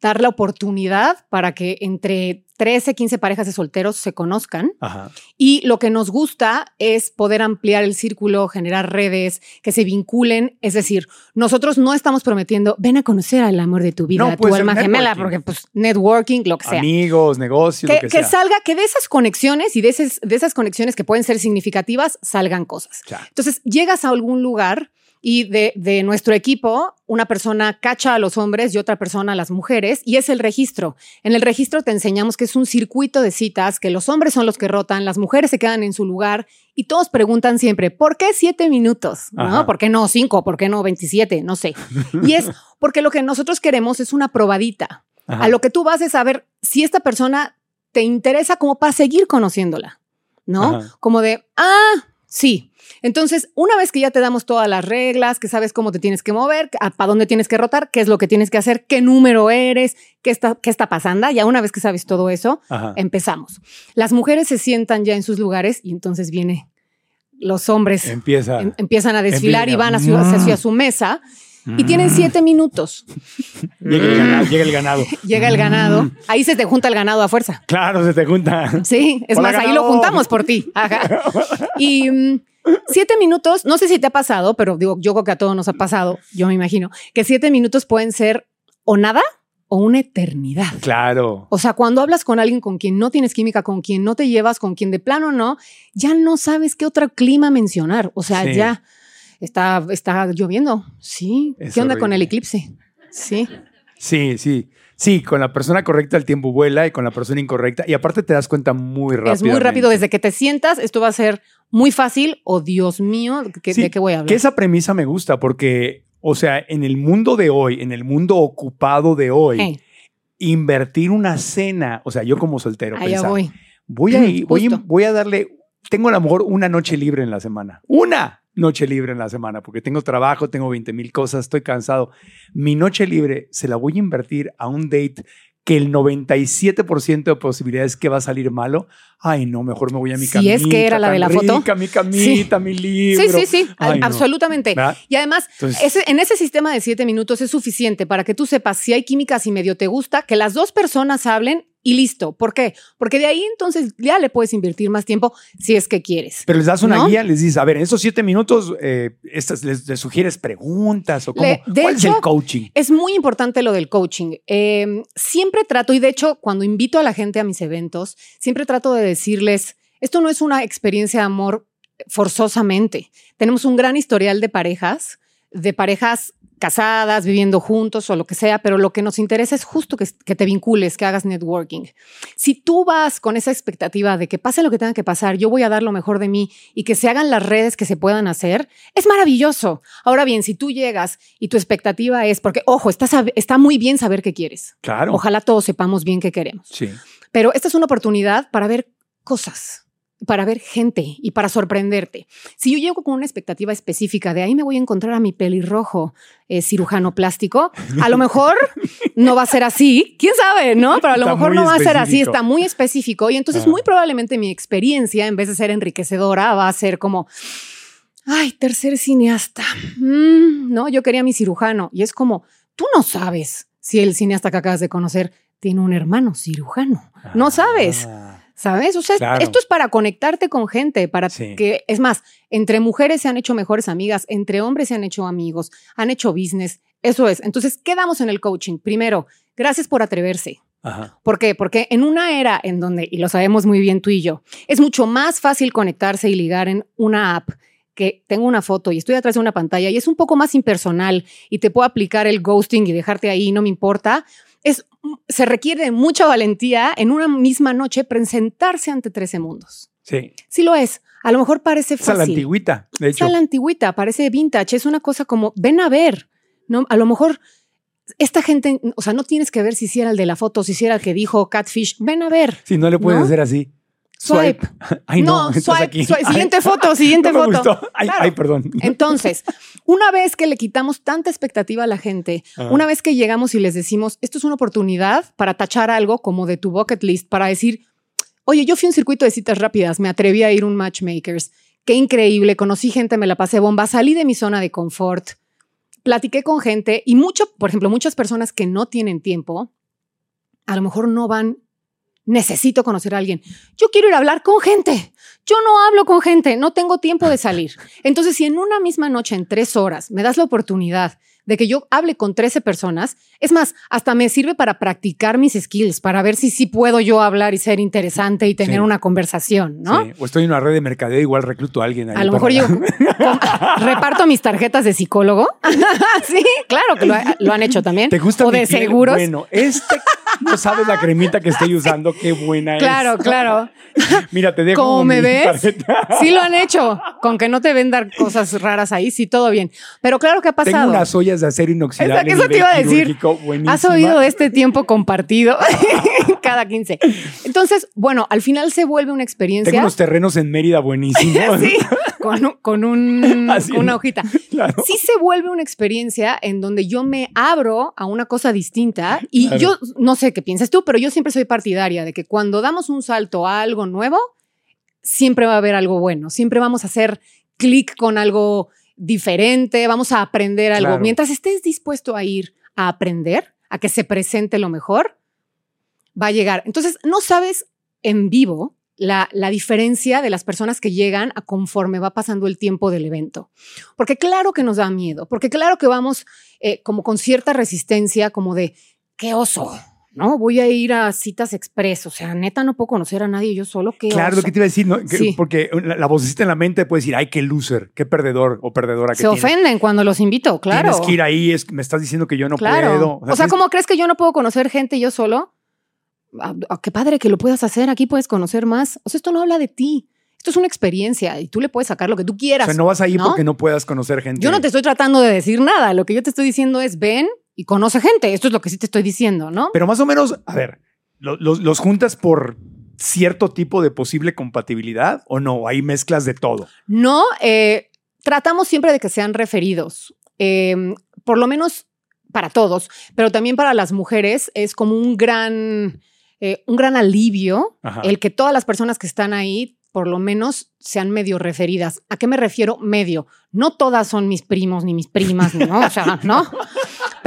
dar la oportunidad para que entre 13, 15 parejas de solteros se conozcan. Ajá. Y lo que nos gusta es poder ampliar el círculo, generar redes que se vinculen. Es decir, nosotros no estamos prometiendo, ven a conocer al amor de tu vida, No, a tu puede ser alma gemela, porque pues networking, lo que sea. Amigos, negocios, Que, lo que, que sea. salga, que de esas conexiones y de esas, de esas conexiones que pueden ser significativas, salgan cosas. Ya. Entonces, llegas a algún lugar y de, de nuestro equipo, una persona cacha a los hombres y otra persona a las mujeres, y es el registro. En el registro te enseñamos que es un circuito de citas, que los hombres son los que rotan, las mujeres se quedan en su lugar, y todos preguntan siempre, ¿por qué siete minutos? ¿No? ¿Por qué no cinco? ¿Por qué no 27? No sé. Y es <laughs> porque lo que nosotros queremos es una probadita. Ajá. A lo que tú vas es saber si esta persona te interesa como para seguir conociéndola, ¿no? Ajá. Como de, ah, Sí. Entonces, una vez que ya te damos todas las reglas, que sabes cómo te tienes que mover, para dónde tienes que rotar, qué es lo que tienes que hacer, qué número eres, qué está, qué está pasando, ya una vez que sabes todo eso, Ajá. empezamos. Las mujeres se sientan ya en sus lugares y entonces viene los hombres Empieza. em- empiezan a desfilar y van hacia, Mm. hacia su mesa y tienen siete minutos. <laughs> Llega el ganado. <laughs> Llega el ganado. Llega el ganado, ahí se te junta el ganado a fuerza. Claro, se te junta. Sí, es Hola, más, ahí lo juntamos por ti. Ajá. <laughs> Y mm, siete minutos, no sé si te ha pasado, pero digo, yo creo que a todos nos ha pasado, yo me imagino, que siete minutos pueden ser o nada o una eternidad. Claro. O sea, cuando hablas con alguien con quien no tienes química, con quien no te llevas, con quien de plano no, ya no sabes qué otro clima mencionar. O sea, Sí. ya está, está lloviendo. Sí. Es ¿Qué onda con el eclipse? Sí. Sí, sí. Sí, con la persona correcta el tiempo vuela y con la persona incorrecta. Y aparte te das cuenta muy rápido. Es muy rápido. Desde que te sientas, esto va a ser muy fácil. O Dios mío, ¿qué- Sí, ¿de qué voy a hablar? Que esa premisa me gusta porque, o sea, en el mundo de hoy, en el mundo ocupado de hoy, invertir una cena, o sea, yo como soltero, allá pensar, voy. voy a, voy, voy a darle, tengo a lo mejor una noche libre en la semana. Una noche libre en la semana, porque tengo trabajo, tengo 20 mil cosas, estoy cansado. Mi noche libre se la voy a invertir a un date que el 97% de posibilidades que va a salir malo. Ay, no, mejor me voy a mi Si camita. es que era la de la foto. rica, mi camita, mi libro. Sí, sí, sí, Ay, absolutamente. Y además, Entonces- ese- en ese sistema de siete minutos es suficiente para que tú sepas si hay química, si medio te gusta, que las dos personas hablen y listo. ¿Por qué? Porque de ahí entonces ya le puedes invertir más tiempo si es que quieres. Pero les das una ¿No? guía, les dices, a ver, en esos siete minutos, eh, estas, les, les sugieres preguntas o cómo. Le- de ¿Cuál es el coaching? Es muy importante lo del coaching. Eh, siempre trato, y de hecho, cuando invito a la gente a mis eventos, siempre trato de decirles, esto no es una experiencia de amor forzosamente. Tenemos un gran historial de parejas, de parejas casadas, viviendo juntos o lo que sea, pero lo que nos interesa es justo que, que te vincules, que hagas networking. Si tú vas con esa expectativa de que pase lo que tenga que pasar, yo voy a dar lo mejor de mí y que se hagan las redes que se puedan hacer, es maravilloso. Ahora bien, si tú llegas y tu expectativa es, porque, ojo, está, está muy bien saber qué quieres. Claro. Ojalá todos sepamos bien qué queremos. Sí. Pero esta es una oportunidad para ver cosas, para ver gente y para sorprenderte. Si yo llego con una expectativa específica de ahí me voy a encontrar a mi pelirrojo eh, cirujano plástico, a lo mejor no va a ser así, quién sabe, ¿no? Pero a lo Está mejor no va a ser así, está muy específico y entonces Ah. muy probablemente mi experiencia, en vez de ser enriquecedora, va a ser como... Ay, tercer cineasta. Mm, no, yo quería mi cirujano. Y es como, tú no sabes si el cineasta que acabas de conocer tiene un hermano cirujano. No sabes. Ah, ¿Sabes? O sea, Claro. esto es para conectarte con gente, para Sí. que, es más, entre mujeres se han hecho mejores amigas, entre hombres se han hecho amigos, han hecho business. Eso es. Entonces, ¿qué damos en el coaching? Primero, gracias por atreverse. Ajá. ¿Por qué? Porque en una era en donde, y lo sabemos muy bien tú y yo, es mucho más fácil conectarse y ligar en una app que tengo una foto y estoy atrás de una pantalla y es un poco más impersonal y te puedo aplicar el ghosting y dejarte ahí, no me importa. Es, se requiere de mucha valentía en una misma noche presentarse ante 13 mundos. Sí. Sí lo es. A lo mejor parece Esa es la fácil. antigüita, de hecho. Esa la antigüita, parece vintage, es una cosa como, ven a ver, ¿no? A lo mejor esta gente, o sea, no tienes que ver si hiciera el de la foto, si hiciera el que dijo Catfish, ven a ver. Si no le puedes ¿No? hacer así. Swipe. <laughs> Ay, no, swipe, aquí. swipe. Ay, Siguiente <laughs> foto, siguiente no foto. Ay, perdón. Entonces, <laughs> una vez que le quitamos tanta expectativa a la gente, Ajá. una vez que llegamos y les decimos, esto es una oportunidad para tachar algo como de tu bucket list, para decir, oye, yo fui a un circuito de citas rápidas, me atreví a ir a un matchmakers, qué increíble, conocí gente, me la pasé bomba, salí de mi zona de confort, platiqué con gente y mucho, por ejemplo, muchas personas que no tienen tiempo, a lo mejor no van, necesito conocer a alguien. Yo quiero ir a hablar con gente. Yo no hablo con gente, no tengo tiempo de salir. Entonces, si en una misma noche, en tres horas, me das la oportunidad de que yo hable con 13 personas, es más, hasta me sirve para practicar mis skills, para ver si sí puedo yo hablar y ser interesante y tener Sí. una conversación, ¿no? Sí, O estoy en una red de mercadeo, igual recluto a alguien. ahí A lo mejor yo <laughs> reparto mis tarjetas de psicólogo. <laughs> sí, claro que lo, ha- lo han hecho también. ¿Te gusta O mi de piel? seguros. Bueno, este no sabes la cremita que estoy <laughs> usando, qué buena Claro, es. claro. Mira, te dejo ¿Cómo me ves? tarjeta. Sí lo han hecho. Con que no te vendan cosas raras ahí, sí, todo bien. Pero claro que ha Tengo pasado. unas ollas de acero inoxidable. Eso te iba a decir. ¿Has oído este tiempo compartido? <laughs> cada 15. Entonces, bueno, al final se vuelve una experiencia. Tengo unos terrenos en Mérida buenísimos. <laughs> sí, con, un- con un- <laughs> Así. con una hojita. Claro. Sí se vuelve una experiencia en donde yo me abro a una cosa distinta y Claro. yo no sé qué piensas tú, pero yo siempre soy partidaria de que cuando damos un salto a algo nuevo, siempre va a haber algo bueno, siempre vamos a hacer clic con algo diferente, vamos a aprender algo. Claro. Mientras estés dispuesto a ir a aprender, a que se presente lo mejor, va a llegar. Entonces, no sabes en vivo la, la diferencia de las personas que llegan a conforme va pasando el tiempo del evento. Porque claro que nos da miedo, porque claro que vamos eh, como con cierta resistencia, como de, qué oso, ¿no? Voy a ir a citas express, o sea, neta no puedo conocer a nadie yo solo, qué Claro, oso. lo que te iba a decir, ¿no? Que- Sí. porque la, la vocecita en la mente puede decir, ay, qué loser, qué perdedor o perdedora que Se tienes. ofenden cuando los invito, claro. Tienes que ir ahí, es, me estás diciendo que yo no claro. puedo. O sea, tienes- ¿cómo crees que yo no puedo conocer gente yo solo? Ah, ah, qué padre que lo puedas hacer, aquí puedes conocer más. O sea, esto no habla de ti. Esto es una experiencia y tú le puedes sacar lo que tú O quieras. sea, no vas ahí ¿no? porque no puedas conocer gente. Yo no te estoy tratando de decir nada. Lo que yo te estoy diciendo es ven y conoce gente. Esto es lo que sí te estoy diciendo, ¿no? Pero más o menos, a ver, ¿lo- los, los juntas por cierto tipo de posible compatibilidad o no? Hay mezclas de todo. No, eh, tratamos siempre de que sean referidos. Eh, por lo menos para todos, pero también para las mujeres es como un gran, eh, un gran alivio Ajá. el que todas las personas que están ahí por lo menos sean medio referidas. ¿A qué me refiero medio? No todas son mis primos ni mis primas, ¿no? O sea, ¿no?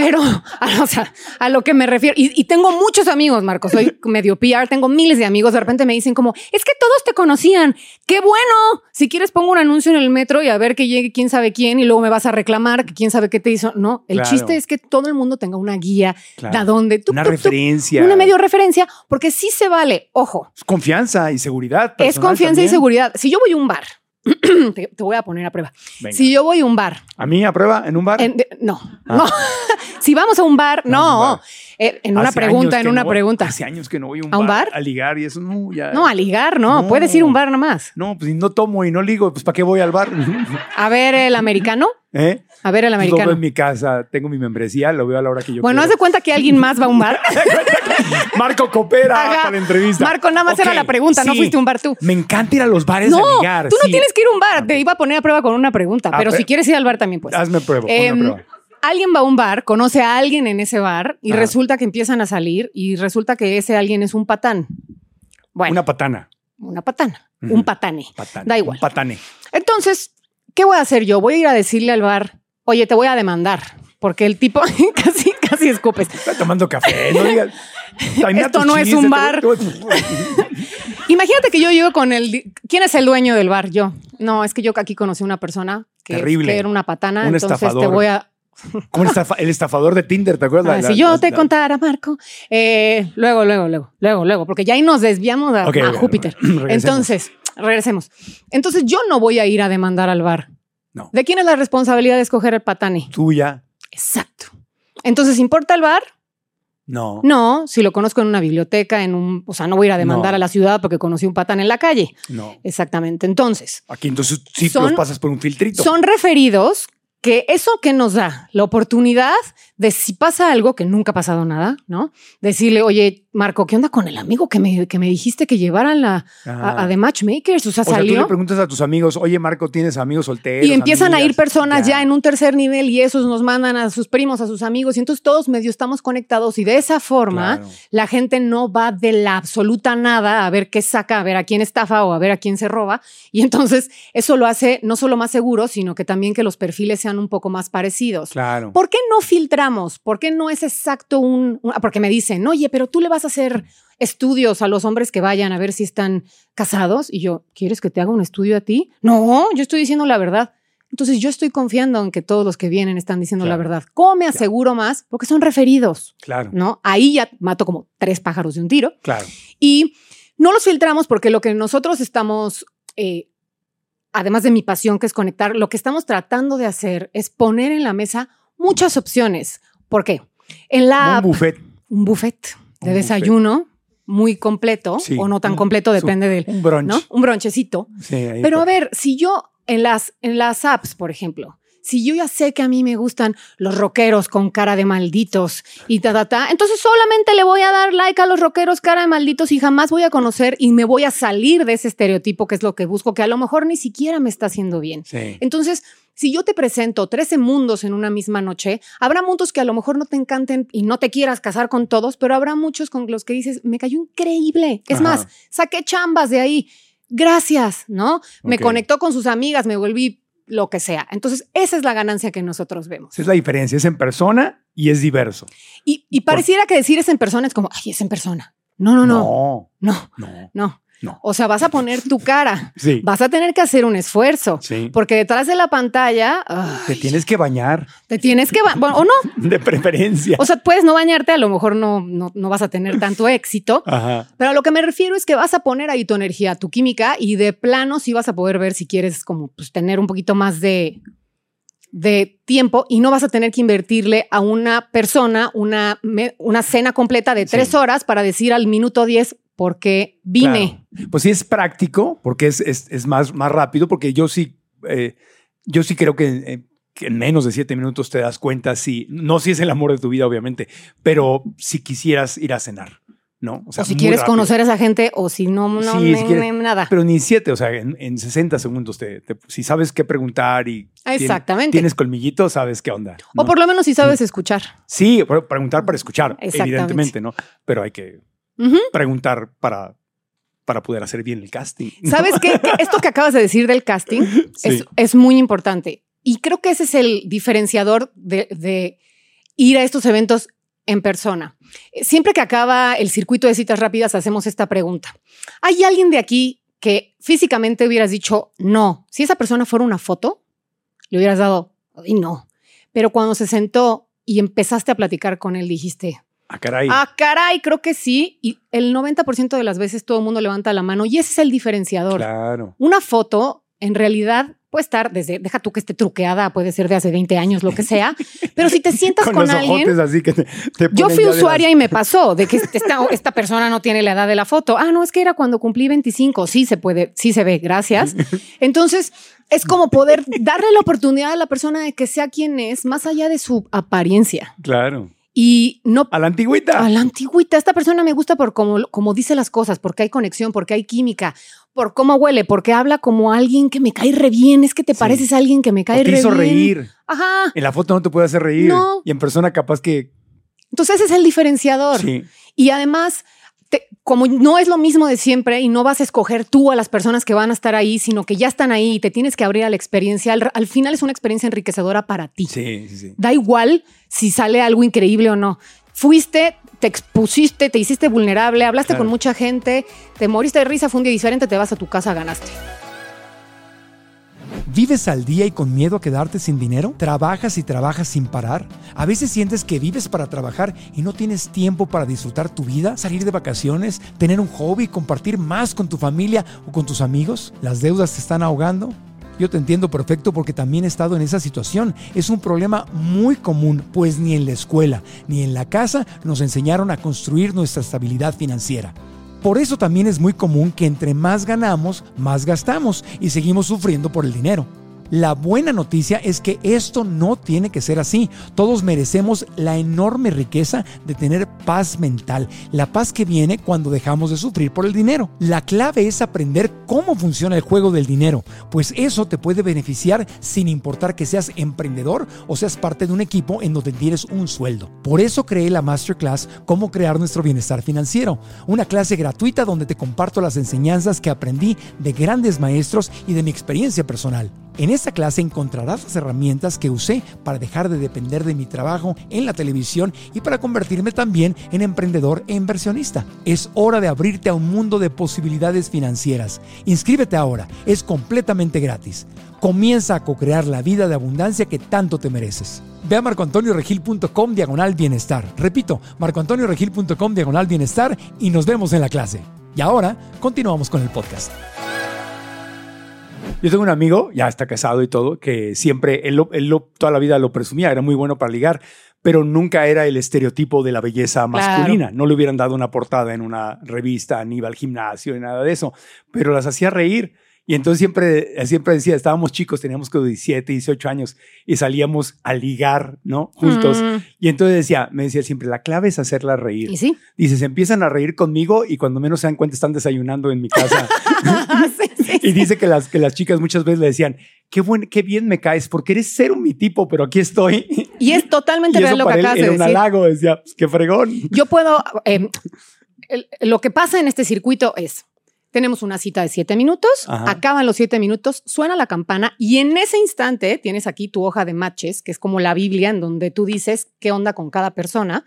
Pero, a, <laughs> o sea, a lo que me refiero, y, y tengo muchos amigos, Marco, soy <laughs> medio PR, tengo miles de amigos, de repente me dicen como, es que todos te conocían, qué bueno, si quieres pongo un anuncio en el metro y a ver que llegue quién sabe quién y luego me vas a reclamar que quién sabe qué te hizo. No, el Claro. chiste es que todo el mundo tenga una guía Claro. de dónde, Una referencia. una medio referencia, porque sí se vale, ojo, Es confianza y seguridad. es confianza y seguridad. Si yo voy a un bar, <clears throat> te, te voy a poner a prueba. Venga. Si yo voy a un bar, A mí, a prueba, en un bar. en- de- no, Ah. no. <laughs> si vamos a un bar, un no. bar. Eh, en una Hace pregunta, en una no pregunta. Hace años que no voy a un, ¿A un bar? A ligar y eso, no, ya. No, a ligar, no. No. Puedes ir a un bar nomás. No, pues si no tomo y no ligo, pues ¿para qué voy al bar? A ver el americano. ¿Eh? A ver el Pues, americano. en mi casa, tengo mi membresía, lo veo a la hora que yo Bueno, haz de cuenta que alguien más va a un bar. <laughs> Marco coopera Ajá. para la entrevista. Marco, nada más era la pregunta, no fuiste a un bar tú. Me encanta ir a los bares No, a ligar. tú no sí. tienes que ir a un bar. Te iba a poner a prueba con una pregunta, pero pero- si quieres ir al bar también, pues. Hazme prueba, Em, prueba. Alguien va a un bar, conoce a alguien en ese bar y Ajá. resulta que empiezan a salir y resulta que ese alguien es un patán. Bueno, Una patana. una patana, un patane. Patane. Da igual. Un patane. Entonces, ¿qué voy a hacer yo? Voy a ir a decirle al bar, oye, te voy a demandar, porque el tipo <laughs> casi, casi escupes. Está tomando café, no digas. <laughs> También a Esto no es un te- bar. Imagínate que yo llego con el... ¿Quién es el dueño del bar? Yo. No, es que yo aquí conocí una persona que, Terrible. que era una patana, Un entonces te estafador. voy a... Como el, estafa- el estafador de Tinder, ¿te acuerdas? Ah, La- si la- yo la- te contara, Marco, eh, luego, luego, luego, luego, luego, porque ya ahí nos desviamos a, Júpiter. <clears throat> regresemos. Entonces, regresemos. Entonces, yo no voy a ir a demandar al bar. No. ¿De quién es la responsabilidad de escoger el patane? Tuya. Exacto. Entonces, ¿importa el bar? No. No, si lo conozco en una biblioteca, en un, o sea, no voy a ir a demandar No. a la ciudad porque conocí un patán en la calle. No. Exactamente. Entonces, Aquí entonces sí Son- los pasas por un filtrito. son referidos que eso que nos da la oportunidad de si pasa algo que nunca ha pasado nada, ¿no? Decirle, oye, Marco, ¿qué onda con el amigo que me, que me dijiste que llevaran la, a, a The Matchmakers? O sea, O sea, tú le preguntas a tus amigos, oye, Marco, ¿tienes amigos solteros? Y empiezan a ir amigas?" personas ya. en un tercer nivel y esos nos mandan a sus primos, a sus amigos, y entonces todos medio estamos conectados y de esa forma Claro. la gente no va de la absoluta nada a ver qué saca, a ver a quién estafa o a ver a quién se roba. Y entonces eso lo hace no solo más seguro, sino que también que los perfiles sean un poco más parecidos. Claro. ¿Por qué no filtramos? ¿Por qué no es exacto un, un- Porque me dicen, oye, pero tú le vas a hacer estudios a los hombres que vayan a ver si están casados. Y yo, ¿quieres que te haga un estudio a ti? No, yo estoy diciendo la verdad. Entonces yo estoy confiando en que todos los que vienen están diciendo la Claro. verdad. ¿Cómo me aseguro más? Porque son referidos, Claro. ¿no? Ahí ya mato como tres pájaros de un tiro. Claro. Y no los filtramos porque lo que nosotros estamos, eh, además de mi pasión que es conectar, lo que estamos tratando de hacer es poner en la mesa muchas opciones. ¿Por qué? En la Un app, buffet. un buffet de desayuno muy completo Sí. o no tan completo, su- depende del, Un brunch. ¿no? Un bronchecito. Sí, Pero a ver, si yo en las, en las apps, por ejemplo, si yo ya sé que a mí me gustan los rockeros con cara de malditos y ta, ta, ta, entonces solamente le voy a dar like a los rockeros cara de malditos y jamás voy a conocer y me voy a salir de ese estereotipo que es lo que busco, que a lo mejor ni siquiera me está haciendo bien. Sí. Entonces, si yo te presento 13 mundos en una misma noche, habrá mundos que a lo mejor no te encanten y no te quieras casar con todos, pero habrá muchos con los que dices, me cayó increíble. Es Ajá. más, saqué chambas de ahí. Gracias, ¿no? Me conectó con sus amigas, me volví lo que sea. Entonces, esa es la ganancia que nosotros vemos. Esa es la diferencia. Es en persona y es diverso. Y, y pareciera que decir es en persona es como, ay, es en persona. No, no, no, No, no, no. no. No. O sea, vas a poner tu cara, <laughs> Sí. vas a tener que hacer un esfuerzo, Sí. porque detrás de la pantalla ay, Te tienes que bañar, te tienes que, ba- bueno, o no, <laughs> de preferencia. O sea, puedes no bañarte, a lo mejor no, no, no vas a tener tanto éxito, <laughs> Ajá. pero a lo que me refiero es que vas a poner ahí tu energía, tu química y de plano sí vas a poder ver si quieres como pues, tener un poquito más de, de tiempo y no vas a tener que invertirle a una persona una, una cena completa de tres Sí. horas para decir al minuto 10 por qué vine. Claro. Pues sí es práctico, porque es, es, es más, más rápido, porque yo sí, eh, yo sí creo que, eh, que en menos de siete minutos te das cuenta si, no si es el amor de tu vida, obviamente, pero si quisieras ir a cenar, ¿no? O, si quieres rápido. conocer a esa gente o si no, no, Sí, si quieres- nada. Pero ni siete, o sea, en, en 60 segundos, te, te- si sabes qué preguntar y Exactamente. tienes colmillito, sabes qué onda. O por lo menos si sabes escuchar. Sí, pre- preguntar para escuchar, evidentemente, ¿no? Pero hay que Preguntar para, para poder hacer bien el casting. ¿no? ¿Sabes qué? <laughs> Que Esto que acabas de decir del casting es, Sí. es muy importante. Y creo que ese es el diferenciador de, de ir a estos eventos en persona. Siempre que acaba el circuito de citas rápidas, hacemos esta pregunta. ¿Hay alguien de aquí que físicamente hubieras dicho no? Si esa persona fuera una foto, le hubieras dado, y no. Pero cuando se sentó y empezaste a platicar con él, dijiste, Ah, caray. ah, caray, creo que sí. Y el 90% de las veces todo el mundo levanta la mano y ese es el diferenciador. claro. Una foto, en realidad, puede estar desde, deja tú que esté truqueada, puede ser de hace 20 años, lo que sea, <laughs> pero si te sientas con, los alguien... así que te, te Yo fui usuaria las- y me pasó de que esta, <laughs> esta persona no tiene la edad de la foto. Ah, no, es que era cuando cumplí 25. Sí se puede, sí se ve, gracias. <laughs> Entonces, es como poder darle la oportunidad a la persona de que sea quien es, más allá de su apariencia. Claro. Y no A la antigüita. a la antigüita, esta persona me gusta por cómo, como dice las cosas, porque hay conexión, porque hay química, por cómo huele, porque habla como alguien que me cae re bien. Es que te Sí. pareces a alguien que me cae O te re hizo bien. reír. Ajá. En la foto no te puede hacer reír. No. Y en persona capaz que... Entonces ese es el diferenciador. Sí. Y además, te- como no es lo mismo de siempre y no vas a escoger tú a las personas que van a estar ahí, sino que ya están ahí y te tienes que abrir a la experiencia, al, al final es una experiencia enriquecedora para ti. Sí, sí, sí. Da igual si sale algo increíble o no. Fuiste, te expusiste, te hiciste vulnerable, hablaste Claro. con mucha gente, te moriste de risa, fue un día diferente, te vas a tu casa, ganaste. ¿Vives al día y con miedo a quedarte sin dinero? ¿Trabajas y trabajas sin parar? ¿A veces sientes que vives para trabajar y no tienes tiempo para disfrutar tu vida, salir de vacaciones, tener un hobby, compartir más con tu familia o con tus amigos? ¿Las deudas te están ahogando? Yo te entiendo perfecto porque también he estado en esa situación. Es un problema muy común, pues ni en la escuela ni en la casa nos enseñaron a construir nuestra estabilidad financiera. Por eso también es muy común que entre más ganamos, más gastamos y seguimos sufriendo por el dinero. La buena noticia es que esto no tiene que ser así. Todos merecemos la enorme riqueza de tener paz mental, la paz que viene cuando dejamos de sufrir por el dinero. La clave es aprender cómo funciona el juego del dinero, pues eso te puede beneficiar sin importar que seas emprendedor o seas parte de un equipo en donde tienes un sueldo. Por eso creé la masterclass Cómo crear nuestro bienestar financiero, una clase gratuita donde te comparto las enseñanzas que aprendí de grandes maestros y de mi experiencia personal. En esta clase encontrarás las herramientas que usé para dejar de depender de mi trabajo en la televisión y para convertirme también en emprendedor e inversionista. Es hora de abrirte a un mundo de posibilidades financieras. Inscríbete ahora, es completamente gratis. Comienza a co-crear la vida de abundancia que tanto te mereces. Ve a marcoantonioregil.com diagonal bienestar. Repito, marcoantonioregil.com diagonal bienestar y nos vemos en la clase. Y ahora continuamos con el podcast. Yo tengo un amigo, ya está casado y todo, que siempre, él, lo- él lo- toda la vida lo presumía, era muy bueno para ligar, pero nunca era el estereotipo de la belleza masculina. No le hubieran dado una portada en una revista, ni iba al gimnasio, ni nada de eso, pero las hacía reír. Y entonces siempre, siempre decía, estábamos chicos, teníamos como 17, 18 años y salíamos a ligar, ¿no? Juntos. Mm. Y entonces decía, me decía siempre, la clave es hacerla reír. Y sí. Dice, se empiezan a reír conmigo y cuando menos se dan cuenta están desayunando en mi casa. <laughs> Sí, sí, y dice que las, que las chicas muchas veces le decían, qué, buen, qué bien me caes, porque eres cero mi tipo, pero aquí estoy. Y es totalmente y real lo que acabas de era un decir. halago, decía, pues, qué fregón. Yo puedo. eh, el- lo que pasa en este circuito es. Tenemos una cita de siete minutos, Ajá. acaban los siete minutos, suena la campana y en ese instante tienes aquí tu hoja de matches, que es como la Biblia en donde tú dices qué onda con cada persona.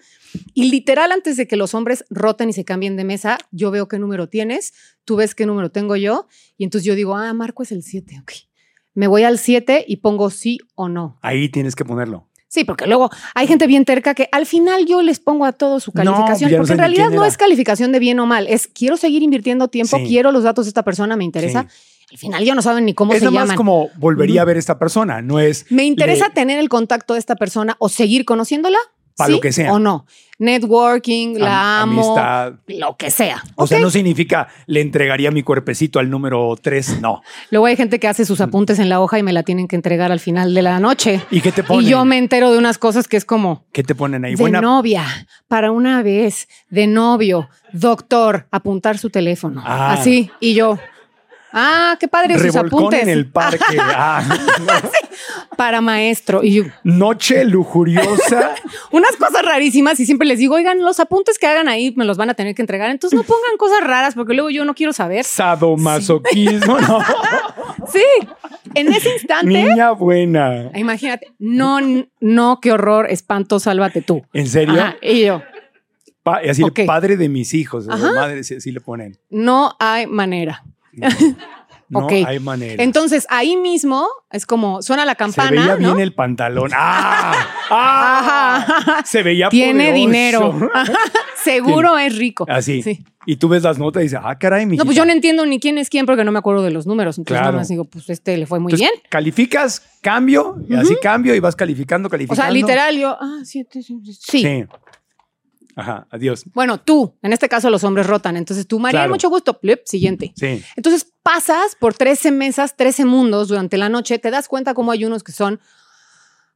Y literal, antes de que los hombres roten y se cambien de mesa, yo veo qué número tienes, tú ves qué número tengo yo y entonces yo digo, ah, Marco es el siete, ok. Me voy al siete y pongo sí o no. Ahí tienes que ponerlo. Sí, porque luego hay gente bien terca que al final yo les pongo a todos su calificación, no porque en realidad no es calificación de bien o mal, es quiero seguir invirtiendo tiempo, Sí. quiero los datos de esta persona, me interesa. Al final ya no saben ni cómo es se nada más llaman. como volvería a ver a esta persona, no es me interesa le- tener el contacto de esta persona o seguir conociéndola. Pa' ¿sí lo que sea. O no. Networking, la am- amo, amistad. lo que sea. O sea, no significa le entregaría mi cuerpecito al número 3, no. Luego hay gente que hace sus apuntes en la hoja y me la tienen que entregar al final de la noche. ¿Y qué te ponen? Y yo me entero de unas cosas que es como, ¿Qué te ponen ahí? de Buena novia, para una vez, de novio, doctor, apuntar su teléfono. Ah. Así. Y yo, ah, qué padre sus apuntes. en el parque. <laughs> Ah, Para maestro. Y yo, noche lujuriosa. <laughs> unas cosas rarísimas. Y siempre les digo, oigan, los apuntes que hagan ahí me los van a tener que entregar. Entonces no pongan cosas raras porque luego yo no quiero saber. Sadomasoquismo, no. <laughs> Sí. En ese instante. Niña buena. Imagínate, no, no, qué horror, espanto, sálvate tú. ¿En serio? Ajá, y yo, Pa- así, Ok. padre de mis hijos. Ajá. Las madres sí, sí le ponen. no hay manera. No hay manera. Entonces ahí mismo es como suena la Se campana. veía ¿no? bien el pantalón. ¡Ah! ¡Ah! Se veía Tiene poderoso. dinero. <laughs> Seguro es rico. Así. Sí. Y tú ves las notas y dices, ah, caray, mi No, pues yo no entiendo ni quién es quién porque no me acuerdo de los números. Entonces Claro. nada más digo, pues este le fue muy Entonces, bien. Calificas, cambio, y así cambio y vas calificando, O calificando. sea, literal, yo, ah, siete, sí. sí. Sí. Ajá, adiós. Bueno, tú, en este caso los hombres rotan. Entonces tú, María, Claro. mucho gusto. Plip, siguiente. Sí. Entonces pasas por 13 mesas, 13 mundos durante la noche, te das cuenta cómo hay unos que son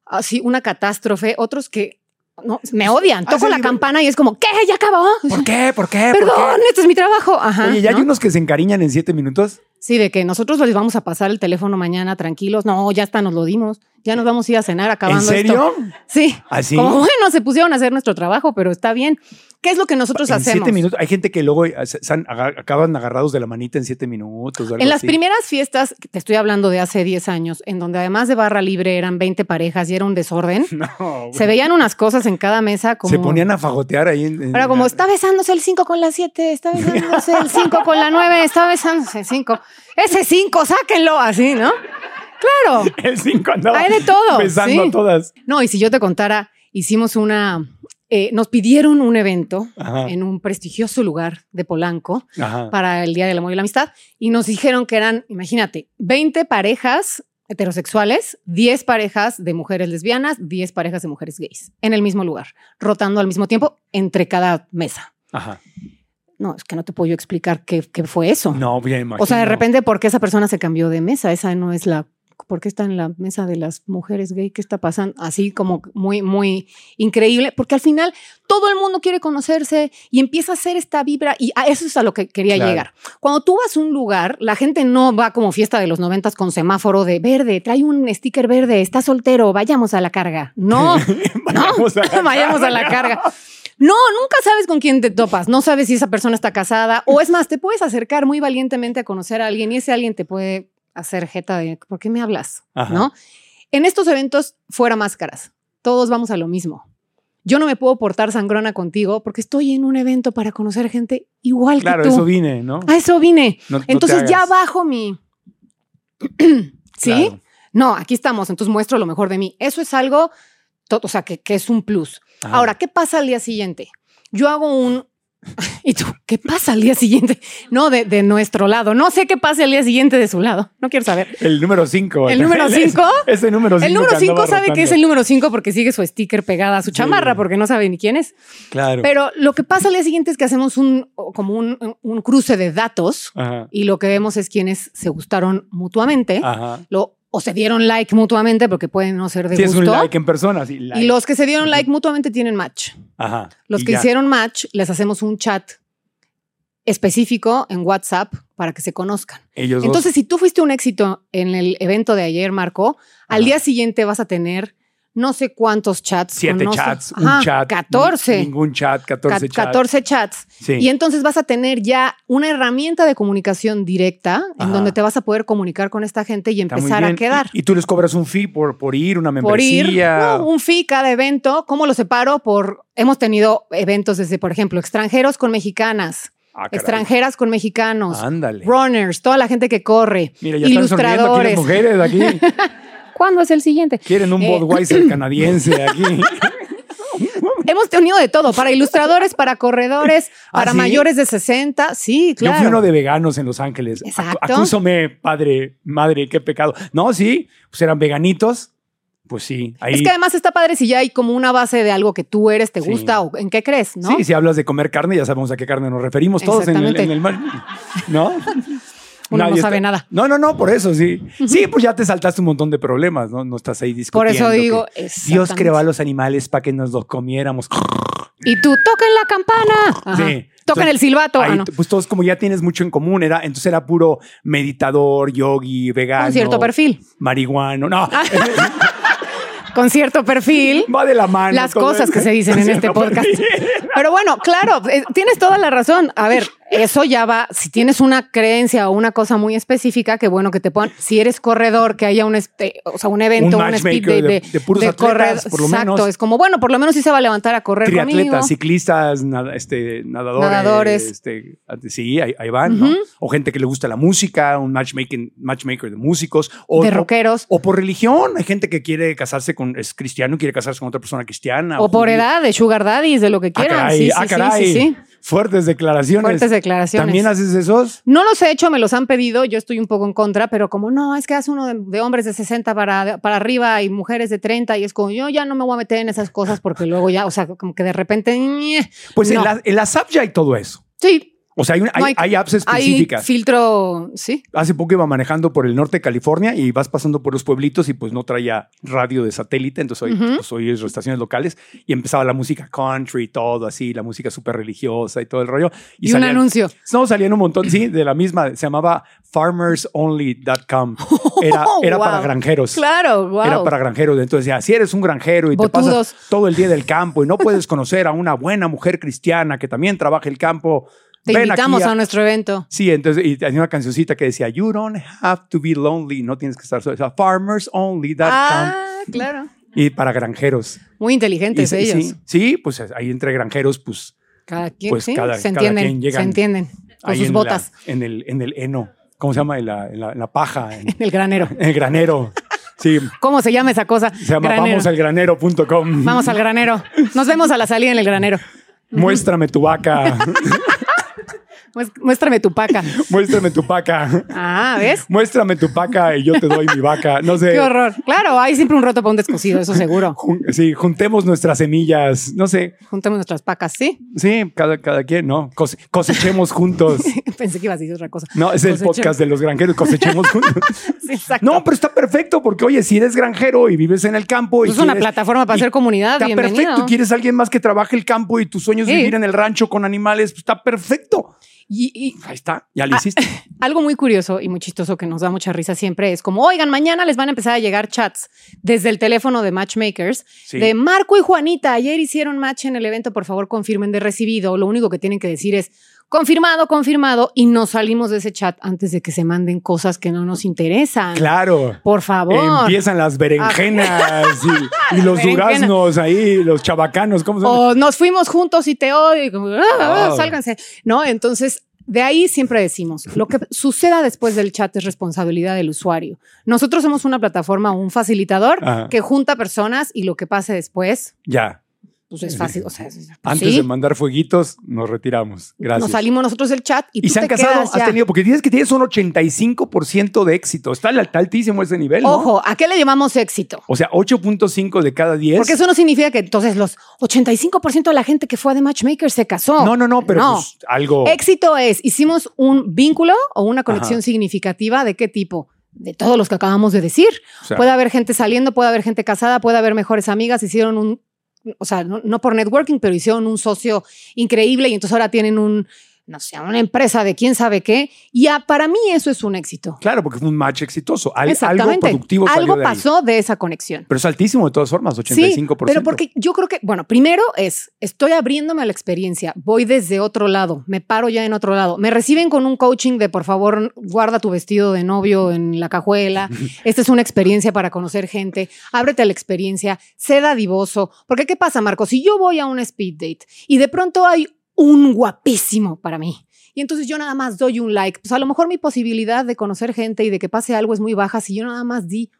así una catástrofe, otros que no, me odian. Ah, Toco sí, la campana y es como, ¿qué? ¿Ya acabó? ¿Por qué? ¿Por qué? ¿Por Perdón, este es mi trabajo. Ajá. Oye, ¿ya hay ¿no? unos que se encariñan en siete minutos? Sí, de que nosotros les vamos a pasar el teléfono mañana tranquilos. No, ya hasta nos lo dimos. Ya nos vamos a ir a cenar ¿En acabando serio? esto. Sí. ¿Así? Como bueno, se pusieron a hacer nuestro trabajo, pero está bien. ¿Qué es lo que nosotros en hacemos? siete minutos. Hay gente que luego eh, acaban agarrados de la manita en siete minutos. En las así. primeras fiestas, te estoy hablando de hace 10 años, en donde además de barra libre eran 20 parejas y era un desorden, <laughs> No, se veían unas cosas en cada mesa como... Se ponían a fagotear ahí. En, en- Era como, está besándose el 5 con la 7, está besándose el 5 con la 9, está besándose el 5. Ese 5, sáquenlo así, ¿no? Claro. <laughs> El cinco andaba Hay de todo, besando sí. a todas. No, y si yo te contara, hicimos una... eh, nos pidieron un evento Ajá. en un prestigioso lugar de Polanco Ajá. para el Día del Amor y la Amistad y nos dijeron que eran, imagínate, 20 parejas heterosexuales, 10 parejas de mujeres lesbianas, 10 parejas de mujeres gays, en el mismo lugar, rotando al mismo tiempo entre cada mesa. Ajá. No, es que no te puedo yo explicar qué, qué fue eso. No, ya imagino. o sea, de repente, ¿por qué esa persona se cambió de mesa? Esa no es la... ¿Por qué está en la mesa de las mujeres gay? ¿Qué está pasando? Así como muy, muy increíble, porque al final todo el mundo quiere conocerse y empieza a hacer esta vibra y a eso es a lo que quería Claro. llegar. Cuando tú vas a un lugar, la gente no va como fiesta de los noventas con semáforo de verde, trae un sticker verde, está soltero, vayamos a la carga. No, <laughs> <laughs> Vayamos a la vayamos a la carga. No, nunca sabes con quién te topas. No sabes si esa persona está casada o es más, te puedes acercar muy valientemente a conocer a alguien y ese alguien te puede hacer jeta de ¿por qué me hablas? Ajá. ¿No? En estos eventos, fuera máscaras. Todos vamos a lo mismo. Yo no me puedo portar sangrona contigo porque estoy en un evento para conocer gente igual Claro, que tú. eso vine, ¿no? A eso vine. No- no te Entonces ya bajo mi. <clears throat> ¿Sí? Claro. No, aquí estamos. Entonces muestro lo mejor de mí. Eso es algo, o sea, que, que es un plus. Ajá. Ahora, ¿qué pasa al día siguiente? Yo hago un <laughs> ¿Y tú qué pasa al día siguiente? No, de, de nuestro lado. No sé qué pasa al día siguiente de su lado. No quiero saber. El número 5. ¿El número <laughs> cinco? Ese número 5. El número 5 sabe que es el número 5 porque sigue su sticker pegada a su chamarra porque no sabe ni quién es. Claro. Pero lo que pasa al día siguiente es que hacemos un como un, un cruce de datos Ajá. y lo que vemos es quienes se gustaron mutuamente Ajá. lo, o se dieron like mutuamente porque pueden no ser de Sí, es gusto. un like en persona. Sí, like. Y los que se dieron like mutuamente tienen match. Ajá. Los que ya. hicieron match, les hacemos un chat específico en WhatsApp para que se conozcan. Ellos dos. Entonces, si tú fuiste un éxito en el evento de ayer, Marco, al día siguiente vas a tener no sé cuántos chats. Siete sé- chats, Ajá, un chat. 14. Ningún chat, 14 Ca- chats. 14 chats. Sí. Y entonces vas a tener ya una herramienta de comunicación directa en donde te vas a poder comunicar con esta gente y empezar a quedar. Y, y tú les cobras un fee por, por ir, una por ir, membresía. no, un fee cada evento. ¿Cómo lo separo? Por hemos tenido eventos desde, por ejemplo, extranjeros con mexicanas, Ah, extranjeras con mexicanos, Ándale. runners, toda la gente que corre, Mira, ya están sonriendo aquí las ilustradores. mujeres aquí. <laughs> ¿Cuándo es el siguiente? Quieren un Eh, Budweiser <clears throat> canadiense aquí. <laughs> Hemos tenido de todo, para ilustradores, para corredores, ¿Ah, para sí? mayores de 60. Sí, claro. Yo fui uno de veganos en Los Ángeles. Exacto. Acúsame, padre, madre, qué pecado. No, sí, pues eran veganitos. Pues sí, ahí. Es que además está padre si ya hay como una base de algo que tú eres, te Sí. gusta o en qué crees, ¿no? Sí, si hablas de comer carne, ya sabemos a qué carne nos referimos todos en el, en el mar. ¿No? <laughs> Uno no sabe está- nada. No, no, no, por eso sí. Sí, pues ya te saltaste un montón de problemas, ¿no? No estás ahí Por discutiendo. eso digo, Dios creó a los animales para que nos los comiéramos. Y tú, toquen la campana. Ajá. Sí. Entonces, el silbato. ahí, Ah, no. Pues todos como ya tienes mucho en común, era, entonces era puro meditador, yogi, vegano. Con cierto perfil. Marihuano. No, <laughs> Con cierto perfil. va de la mano. Las cosas que se dicen en <laughs> este podcast. perfil. Pero bueno, claro, eh, tienes toda la razón. A ver, eso ya va. Si tienes una creencia o una cosa muy específica, que bueno que te pongan. Si eres corredor, que haya un, este, o sea, un evento, Un un, speed de, de- de puros atletas, por lo Exacto. menos. Es como, bueno, por lo menos sí se va a levantar a correr conmigo. Triatletas, ciclistas, nada- este, nadadores. Nadadores. Este, sí, ahí, ahí van, ¿no? O gente que le gusta la música, un matchmaking, matchmaker de músicos. O, de rockeros. O, por religión. Hay gente que quiere casarse con, es cristiano y quiere casarse con otra persona cristiana. O por judío. edad, de sugar daddies, de lo que Ah, quieran. caray, sí, sí, ah, sí, caray. sí, sí. Fuertes declaraciones. Fuertes declaraciones. ¿También haces esos? No los he hecho, me los han pedido, yo estoy un poco en contra, pero como no, es que hace uno de, de hombres de 60 para, para arriba y mujeres de 30 y es como yo ya no me voy a meter en esas cosas porque luego ya, o sea, como que de repente... Pues en, la- en las apps ya hay todo eso. Sí, O sea, hay, un- hay- No hay- hay apps hay específicas. filtro, sí. Hace poco iba manejando por el norte de California y vas pasando por los pueblitos y pues no traía radio de satélite, entonces hoy, Ujú. pues, oí estaciones locales y empezaba la música country, todo así, la música súper religiosa y todo el rollo. Y, un salían- anuncio. No, salían un montón, sí, de la misma, se llamaba farmersonly.com. <laughs> Era, era Wow. para granjeros. Claro, wow. Era para granjeros. Entonces, decía, si eres un granjero y te Botudos. pasas todo el día del campo y no puedes conocer a una buena mujer cristiana que también trabaja el campo, Te ven invitamos a... nuestro evento. Sí, entonces, y tenía una cancioncita que decía, You don't have to be lonely, no tienes que estar solo. O sea, farmersonly.com. Ah, claro. Y para granjeros. Muy inteligentes Y ellos. Sí, sí, pues ahí entre granjeros, pues Cada quien, Pues sí, cada- se cada entienden, quien llegan se entienden con sus en botas la- en, el, en el heno. ¿Cómo se llama? En la, en la- en la paja, en, <laughs> el granero. <laughs> en el granero. Sí, ¿Cómo se llama esa cosa? se llama Granero. vamosalgranero.com. Vamos al granero. Nos vemos a la salida en el granero. <laughs> Muéstrame tu vaca. Mués- Muéstrame tu paca. <laughs> Muéstrame tu paca. Ah, ¿ves? Muéstrame tu paca y yo te doy mi vaca. No sé. Qué horror. Claro, hay siempre un roto para un descosido, eso seguro. <laughs> Jun- sí, juntemos nuestras semillas. No sé. Juntemos nuestras pacas, ¿sí? Sí, cada, cada quien, ¿no? Cose- cosechemos juntos. <laughs> Pensé que ibas a decir otra cosa. No, es el podcast de los granjeros, cosechemos juntos. Sí, exacto. No, pero está perfecto porque, oye, si eres granjero y vives en el campo. y Pues es una plataforma para hacer comunidad, Está bienvenido. perfecto. Quieres alguien más que trabaje el campo y tus sueños Sí. vivir en el rancho con animales. Pues está perfecto. Y, y Ahí está, ya lo Ah, hiciste. <laughs> algo muy curioso y muy chistoso que nos da mucha risa siempre es como, oigan, mañana les van a empezar a llegar chats desde el teléfono de Matchmakers Sí. de Marco y Juanita. Ayer hicieron match en el evento, por favor confirmen de recibido. Lo único que tienen que decir es confirmado, confirmado y nos salimos de ese chat antes de que se manden cosas que no nos interesan. Claro. Por favor. Empiezan las berenjenas y, <laughs> y los Berenjena. duraznos ahí, los chabacanos, ¿cómo se llama? O nos fuimos juntos y te odio. ah, ah, Oh. Sálganse. No, entonces de ahí siempre decimos, lo que suceda después del chat es responsabilidad del usuario. Nosotros somos una plataforma, un facilitador Ajá. que junta personas y lo que pase después, Ya. Pues es fácil. O sea, pues Antes sí. de mandar fueguitos, nos retiramos. Gracias. Nos salimos nosotros del chat y, y tú se han te casado, has ya. tenido, porque tienes que tienes un 85% de éxito. Está, está altísimo ese nivel, ¿no? Ojo, ¿a qué le llamamos éxito? O sea, 8.5 de cada 10. Porque eso no significa que entonces los 85% de la gente que fue a The Matchmaker se casó. No, no, no, pero No. pues, algo. Éxito es, hicimos un vínculo o una conexión Ajá. significativa de qué tipo? De todos los que acabamos de decir. o sea, puede haber gente saliendo, puede haber gente casada, puede haber mejores amigas, hicieron un, o sea, no, no por networking, pero hicieron un socio increíble y entonces ahora tienen un, no sé, una empresa de quién sabe qué. Y para mí eso es un éxito. Claro, porque fue un match exitoso. Al- algo productivo salió Algo de ahí. pasó de esa conexión. Pero es altísimo de todas formas, 85%. Sí, pero porque yo creo que, bueno, primero es, estoy abriéndome a la experiencia, voy desde otro lado, me paro ya en otro lado, me reciben con un coaching de, por favor, guarda tu vestido de novio en la cajuela, <laughs> esta es una experiencia para conocer gente, ábrete a la experiencia, sé dadivoso, porque ¿qué pasa, Marco? Si yo voy a un speed date y de pronto hay un guapísimo para mí, y entonces yo nada más doy un like, pues a lo mejor mi posibilidad de conocer gente y de que pase algo es muy baja si yo nada más di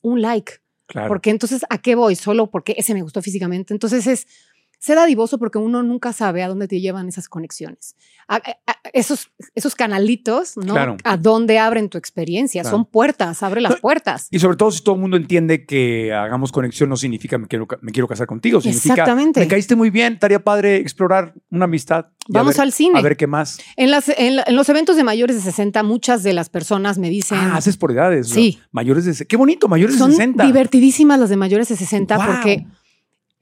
un like. Claro. Porque entonces, ¿a qué voy? Solo porque ese me gustó físicamente. Entonces es ser dadivoso porque uno nunca sabe a dónde te llevan esas conexiones. A- a- a- esos, esos canalitos, ¿no? Claro. A dónde abren tu experiencia. Claro. Son puertas, abre las puertas. Y sobre todo si todo el mundo entiende que hagamos conexión no significa me quiero, me quiero casar contigo, significa Exactamente. me caíste muy bien, estaría padre explorar una amistad. Vamos ver- al cine. A ver qué más. En, las, en, la- en los eventos de mayores de 60, muchas de las personas me dicen... Ah, haces por edades. Sí. mayores de... Qué bonito, mayores son de 60. divertidísimas las de mayores de 60 Wow. porque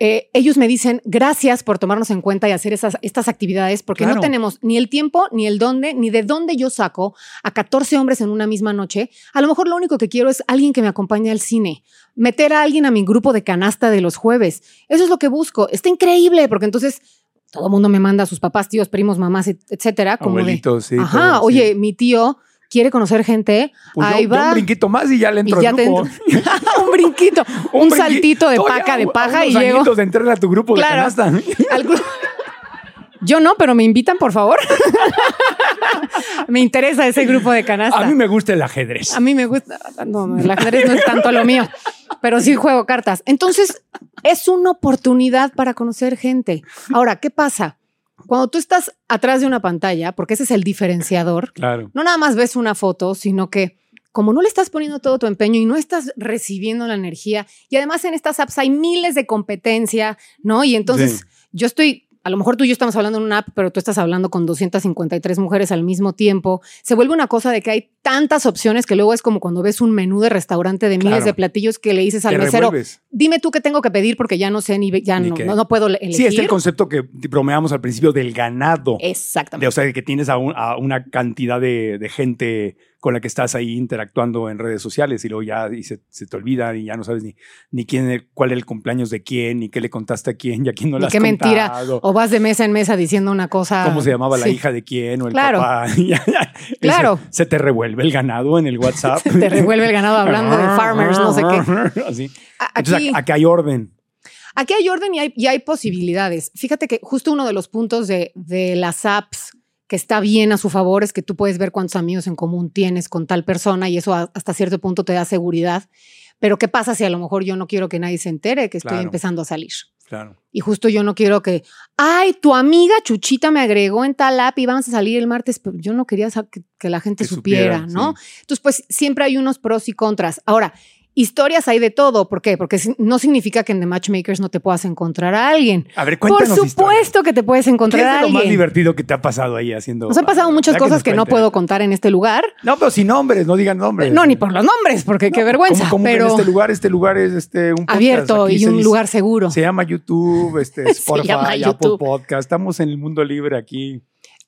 eh, ellos me dicen gracias por tomarnos en cuenta y hacer esas, estas actividades porque Claro. no tenemos ni el tiempo, ni el dónde, ni de dónde yo saco a 14 hombres en una misma noche. A lo mejor lo único que quiero es alguien que me acompañe al cine, meter a alguien a mi grupo de canasta de los jueves. Eso es lo que busco. Está increíble porque entonces todo el mundo me manda a sus papás, tíos, primos, mamás, et- etcétera. Como de, Abuelitos, sí. ajá, todo, oye, sí. mi tío quiere conocer gente. Pues ahí yo va. un brinquito más y ya le entro Y ya al te grupo. <laughs> un brinquito, <laughs> un, brinqui- saltito de Estoy paca a- de a paja y unos llego. añitos de entrar a tu grupo Claro. de canasta. <laughs> al gru- Yo no, pero me invitan, por favor. me interesa ese grupo de canasta. A mí me gusta el ajedrez. A mí me gusta. No, no, el ajedrez no es tanto lo mío, pero sí juego cartas. Entonces, es una oportunidad para conocer gente. Ahora, ¿qué pasa? Cuando tú estás atrás de una pantalla, porque ese es el diferenciador, Claro. no nada más ves una foto, sino que como no le estás poniendo todo tu empeño y no estás recibiendo la energía, y además en estas apps hay miles de competencia, ¿no? Y entonces Sí. yo estoy, a lo mejor tú y yo estamos hablando en una app, pero tú estás hablando con 253 mujeres al mismo tiempo. Se vuelve una cosa de que hay tantas opciones que luego es como cuando ves un menú de restaurante de miles Claro. de platillos que le dices al Te mesero, revuelves. dime tú qué tengo que pedir porque ya no sé ni, ya Ni no, no, no puedo elegir. Sí, es el concepto que bromeamos al principio del ganado. Exactamente. De, o sea, que tienes a, un- a una cantidad de, de gente con la que estás ahí interactuando en redes sociales y luego ya y se, se te olvida y ya no sabes ni, ni quién, cuál es el cumpleaños de quién, ni qué le contaste a quién y a quién no le has qué mentira. contado, O vas de mesa en mesa diciendo una cosa. cómo se llamaba la hija de quién o el Claro. papá. <laughs> Claro. Se, se te revuelve el ganado en el WhatsApp. <laughs> Te revuelve el ganado hablando de farmers, no sé qué. <laughs> Así. A- Entonces, Aquí, acá hay orden. aquí hay orden y hay, y hay posibilidades. Fíjate que justo uno de los puntos de, de las apps que está bien a su favor es que tú puedes ver cuántos amigos en común tienes con tal persona y eso a- hasta cierto punto te da seguridad. Pero ¿qué pasa si a lo mejor yo no quiero que nadie se entere que estoy empezando a salir? Claro. Y justo yo no quiero que, ay, tu amiga Chuchita me agregó en tal app y vamos a salir el martes, pero yo no quería que, que la gente Que supiera, supiera, ¿no? sí. Entonces, pues siempre hay unos pros y contras. Ahora, historias hay de todo. ¿Por qué? Porque no significa que en The Matchmakers no te puedas encontrar a alguien. A ver, Por cuéntanos supuesto historias. que te puedes ¿Qué encontrar es a de lo alguien. más divertido que te ha pasado ahí haciendo? Nos han pasado muchas cosas que no puedo contar en este lugar. No, pero sin nombres, no digan nombres. No, ni por los nombres, porque qué vergüenza. Como, pero en este lugar, este lugar es este, un podcast. abierto Aquí y un dice- lugar seguro. Se llama YouTube, este, <laughs> Spotify, llama Apple YouTube. Podcast. Estamos en el mundo libre aquí.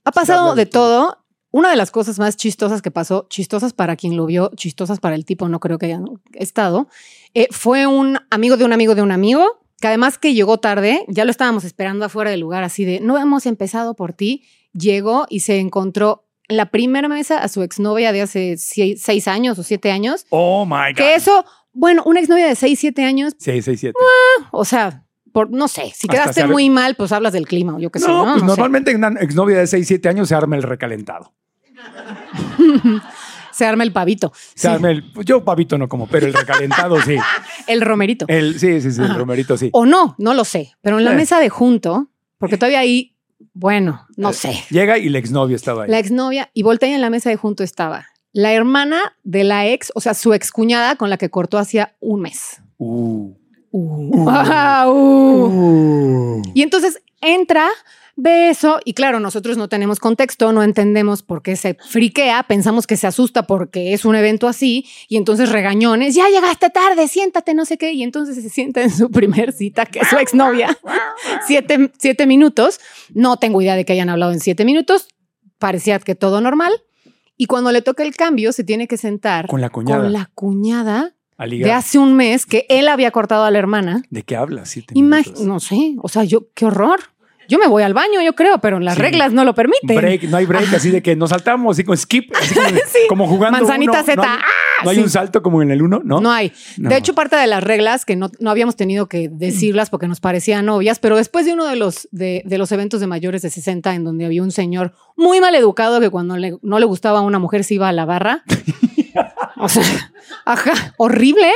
Ha pasado de todo. Una de las cosas más chistosas que pasó, chistosas para quien lo vio, chistosas para el tipo, no creo que hayan estado, eh, fue un amigo de un amigo de un amigo, que además que llegó tarde, ya lo estábamos esperando afuera del lugar, así de, no hemos empezado por ti, llegó y se encontró en la primera mesa a su exnovia de hace seis años o siete años, Oh my God. que eso, bueno, una exnovia de seis, siete años, 667. o sea, por, no sé, si quedaste muy mal, pues hablas del clima, o yo qué sé, no, pues No sé. normalmente en una exnovia de 6, 7 años se arma el recalentado. <laughs> Se arma el pavito. O sea, el- yo pavito no como, pero el recalentado sí. <laughs> El romerito. El, sí, sí, sí, el romerito sí. O no, no lo sé. Pero en la Eh. mesa de junto, porque todavía ahí, bueno, no Eh, sé. Llega y la exnovia estaba ahí. La exnovia y voltea y en la mesa de junto estaba la hermana de la ex, o sea, su excuñada con la que cortó hacía un mes. Uh. Uh. Uh. Y entonces entra, ve eso, y claro, nosotros no tenemos contexto, no entendemos por qué se friquea, pensamos que se asusta porque es un evento así, y entonces regañones, ya llegaste tarde, siéntate, no sé qué, y entonces se sienta en su primer cita, que es su exnovia, siete, siete minutos, no tengo idea de que hayan hablado en siete minutos, parecía que todo normal, y cuando le toca el cambio, se tiene que sentar Con la cuñada. con la cuñada A de hace un mes que él había cortado a la hermana. ¿De qué hablas? Siete Imag- minutos. no sé, o sea, yo, qué horror. Yo me voy al baño, yo creo, pero las Sí. reglas no lo permiten. Break, no hay break, así de que nos saltamos, así con skip, así como, <laughs> como jugando. Manzanita Z. No hay, ¡Ah! no hay Sí. un salto como en el uno, ¿no? No hay. No. De hecho, parte de las reglas que no, no habíamos tenido que decirlas porque nos parecían obvias, pero después de uno de los, de, de los eventos de mayores de 60, en donde había un señor muy mal educado que cuando le- no le gustaba a una mujer se iba a la barra. <laughs> o sea, ajá, horrible.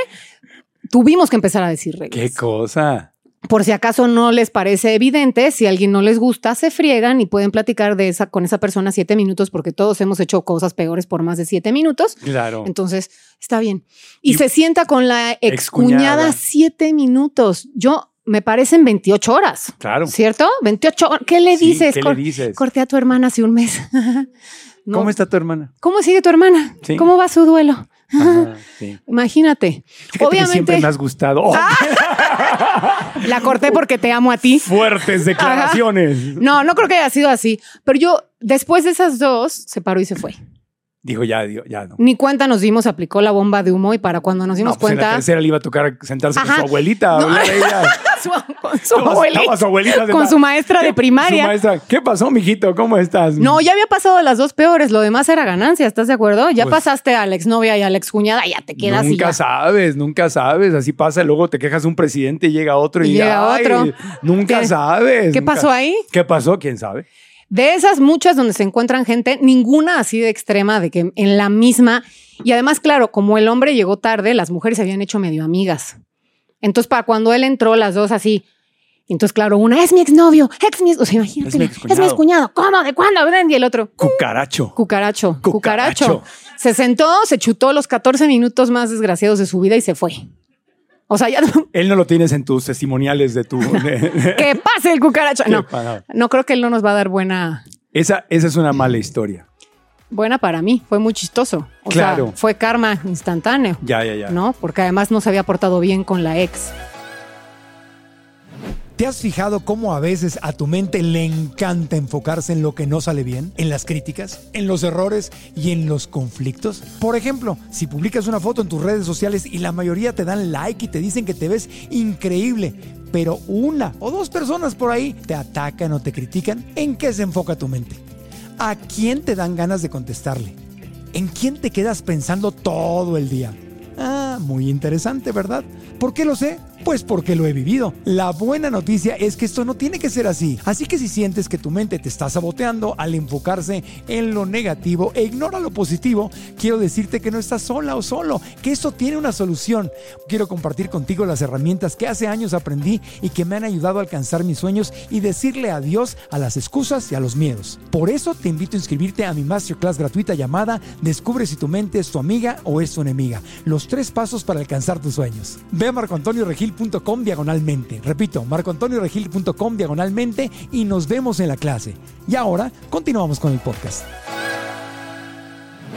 Tuvimos que empezar a decir reglas. Qué cosa. Por si acaso no les parece evidente, si a alguien no les gusta, se friegan y pueden platicar de esa, con esa persona siete minutos, porque todos hemos hecho cosas peores por más de siete minutos. Claro. Entonces, está bien. Y, Y- se sienta con la excuñada siete minutos. Yo, me parecen 28 horas. Claro. ¿Cierto? 28 horas. ¿Qué le Sí, dices? ¿Qué Cor- le dices? Corté a tu hermana hace un mes. <laughs> No. ¿Cómo está tu hermana? ¿Cómo sigue tu hermana? Sí. ¿Cómo va su duelo? Ajá, sí. <laughs> Imagínate. Fíjate que Obviamente, siempre me has gustado. Oh, <laughs> <laughs> la corté porque te amo a ti. fuertes declaraciones. No, no creo que haya sido así. Pero yo, después de esas dos, se paró y se fue. Dijo, ya, ya no. Ni cuenta nos dimos, aplicó la bomba de humo y para cuando nos dimos No, pues en la cuenta. tercera le iba a tocar sentarse con su abuelita. No. hablar de ella. <laughs> su- con su abuelita, su abuelita con su maestra de Su primaria. maestra, ¿qué pasó, mijito? ¿Cómo estás? No, ya había pasado las dos peores. Lo demás era ganancia, ¿estás de acuerdo? Ya Pues- pasaste a la exnovia y a la excuñada, ya te quedas y Nunca ya. sabes, nunca sabes. Así pasa. Luego te quejas un presidente y llega otro y, Y llega ay, otro. Nunca ¿Qué- sabes. ¿Qué nunca- pasó ahí? ¿Qué pasó? ¿Quién sabe? De esas muchas donde se encuentran gente, ninguna así de extrema, de que en la misma. Y además, claro, como el hombre llegó tarde, las mujeres se habían hecho medio amigas. Entonces, para cuando él entró, las dos así. Entonces, claro, una es mi exnovio, ex mi, o sea, imagínate, Es mi es mi excuñado. excuñado. ¿Cómo? ¿De cuándo? Y el otro, Cucaracho. cucaracho, Cucaracho. cucaracho. Se sentó, se chutó los 14 minutos más desgraciados de su vida y se fue. O sea, ya no- <laughs> Él no lo tienes en tus testimoniales de tu. <laughs> que pase el cucaracho. <laughs> Qué No, no creo que él no nos va a dar buena, Esa, esa es una mala historia. buena para mí. Fue muy chistoso. O Claro. sea, fue karma instantáneo. Ya, ya, ya. ¿no? Porque además no se había portado bien con la ex. ¿Te has fijado cómo a veces a tu mente le encanta enfocarse en lo que no sale bien? ¿En las críticas? ¿En los errores? ¿Y en los conflictos? Por ejemplo, si publicas una foto en tus redes sociales y la mayoría te dan like y te dicen que te ves increíble, pero una o dos personas por ahí te atacan o te critican, ¿en qué se enfoca tu mente? ¿A quién te dan ganas de contestarle? ¿En quién te quedas pensando todo el día? Ah, muy interesante, ¿verdad? ¿Por qué lo sé? Pues porque lo he vivido. La buena noticia es que esto no tiene que ser así. Así que si sientes que tu mente te está saboteando al enfocarse en lo negativo e ignora lo positivo, quiero decirte que no estás sola o solo, que esto tiene una solución. Quiero compartir contigo las herramientas que hace años aprendí y que me han ayudado a alcanzar mis sueños y decirle adiós a las excusas y a los miedos. Por eso te invito a inscribirte a mi masterclass gratuita llamada Descubre si tu mente es tu amiga o es tu enemiga. Los tres pasos para alcanzar tus sueños. Ve a marcoantonioregil.com diagonalmente. Repito, marcoantonioregil.com diagonalmente y nos vemos en la clase. Y ahora continuamos con el podcast.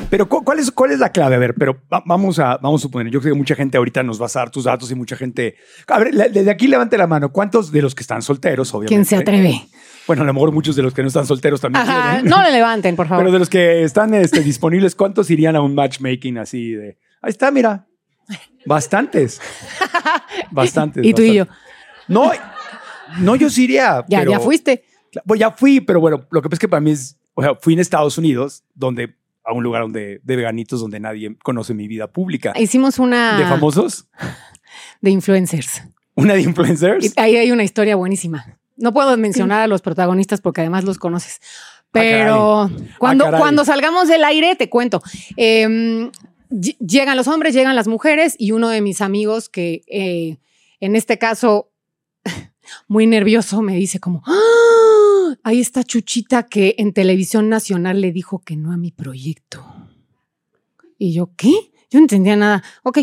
Pero ¿cu- ¿cuál es, ¿cuál es la clave? A ver, pero va- vamos a, vamos a suponer, yo creo que mucha gente ahorita nos va a dar tus datos y mucha gente... A ver, desde aquí levante la mano. ¿Cuántos de los que están solteros, obviamente? ¿Quién se atreve? Bueno, a lo mejor muchos de los que no están solteros también Ajá, no le levanten, por favor. Pero de los que están este, disponibles, ¿cuántos irían a un matchmaking así de... Ahí está, mira. Bastantes. <laughs> Bastantes. y tú y yo. No, no, yo sí iría. Ya, pero- ya fuiste. Bueno, ya fui, pero bueno, lo que pasa es que para mí es, o sea, fui en Estados Unidos, donde a un lugar donde de veganitos donde nadie conoce mi vida pública. Hicimos una De famosos, de influencers. una de influencers. Y ahí hay una historia buenísima. No puedo mencionar a los protagonistas porque además los conoces. Pero cuando, caray. cuando salgamos del aire, te cuento. Eh, llegan los hombres, llegan las mujeres y uno de mis amigos que eh, en este caso, <laughs> muy nervioso, me dice como, "Ah, ahí está Chuchita que en televisión nacional le dijo que no a mi proyecto. Y yo, ¿qué? Yo no entendía nada. Ok,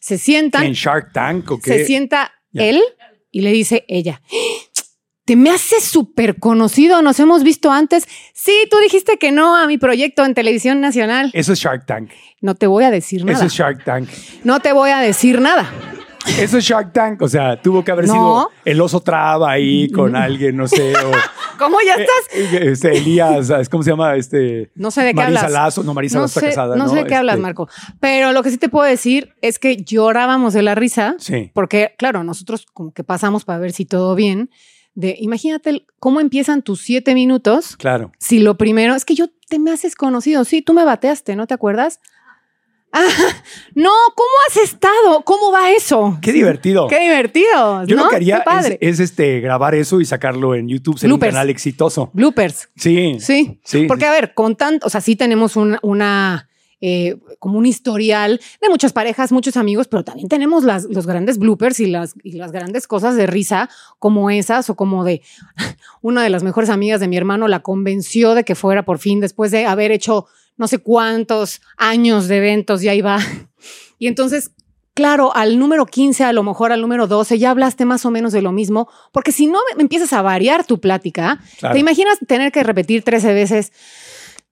se sientan ¿En Shark Tank o qué? se sienta él y le dice ella, te me hace súper conocido, nos hemos visto antes. Sí, tú dijiste que no a mi proyecto en televisión nacional. Eso es Shark Tank. No te voy a decir nada. Eso es Shark Tank. No te voy a decir nada. Eso es Shark Tank. O sea, tuvo que haber No. sido el oso traba ahí con alguien, no sé. O, <laughs> ¿Cómo ya estás? eh, este, Elías, ¿sabes ¿cómo se llama? Este, No sé de qué Marisa hablas. Lazo. No, Marisa no Lazo sé, está casada. no No, sé de qué hablas, Este, Marco. Pero lo que sí te puedo decir es que llorábamos de la risa. Sí. Porque, claro, nosotros como que pasamos para ver si todo bien. De, imagínate el- cómo empiezan tus siete minutos Claro. Si lo primero es que yo te me haces conocido, sí, tú me bateaste, ¿no te acuerdas? Ah, <laughs> no, ¿cómo has estado? ¿Cómo va eso? Qué divertido. Qué divertido. Yo ¿no? lo que haría padre. es, es, este, grabar eso y sacarlo en YouTube. Sería un canal exitoso. Bloopers. Sí. Sí. Sí. Porque, a ver, con tanto, o sea, sí tenemos una eh, como un historial de muchas parejas, muchos amigos, pero también tenemos las, los grandes bloopers y las, y las grandes cosas de risa como esas o como de <laughs> una de las mejores amigas de mi hermano la convenció de que fuera por fin después de haber hecho no sé cuántos años de eventos y ahí va. <laughs> Y entonces, claro, al número 15, a lo mejor al número 12, ya hablaste más o menos de lo mismo, porque si no empiezas a variar tu plática, Claro. ¿Te imaginas tener que repetir 13 veces?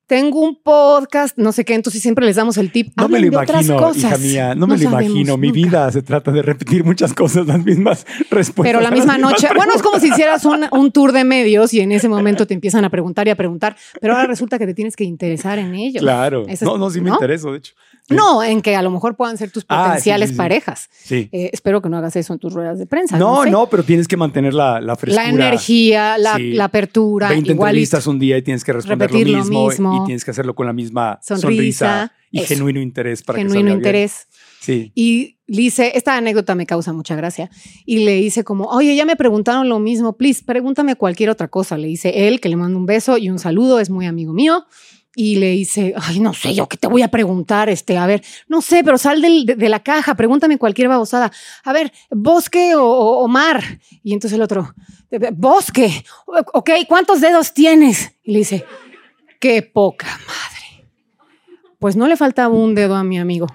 Tengo un podcast, no sé qué, entonces siempre les damos el tip. No me hablen lo de otras imagino, cosas. hija mía. No, me lo imagino. Mi nunca. vida se trata de repetir muchas cosas, las mismas respuestas. Pero la misma noche, bueno, es como si hicieras un, un tour de medios y en ese <laughs> momento te empiezan a preguntar y a preguntar, pero ahora resulta que te tienes que interesar en ellos. Claro. Ese No, no, sí me ¿no? intereso, de hecho. No, en que a lo mejor puedan ser tus Ah, sí, potenciales sí, parejas. Sí. Eh, espero que no hagas eso en tus ruedas de prensa. No, sé. no, pero tienes que mantener la, la frescura. La energía, la, apertura, 20 igualito. entrevistas un día y tienes que responder Repetir lo lo mismo, y tienes que hacerlo con la misma sonrisa, Sonrisa, y eso. genuino interés para que genuino salga bien. interés. Sí. Y le hice, esta anécdota me causa mucha gracia. Y le hice como, oye, ya me preguntaron lo mismo, please, pregúntame cualquier otra cosa. Le hice él, que le mando un beso y un saludo, es muy amigo mío. Y le hice, ay, no sé, yo qué te voy a preguntar, este, a ver, no sé, pero sal del- de, de la caja, pregúntame cualquier babosada. A ver, bosque o, o- o mar. Y entonces el otro, bosque, ok, ¿cuántos dedos tienes? Y le dice, qué poca madre. Pues no le faltaba un dedo a mi amigo.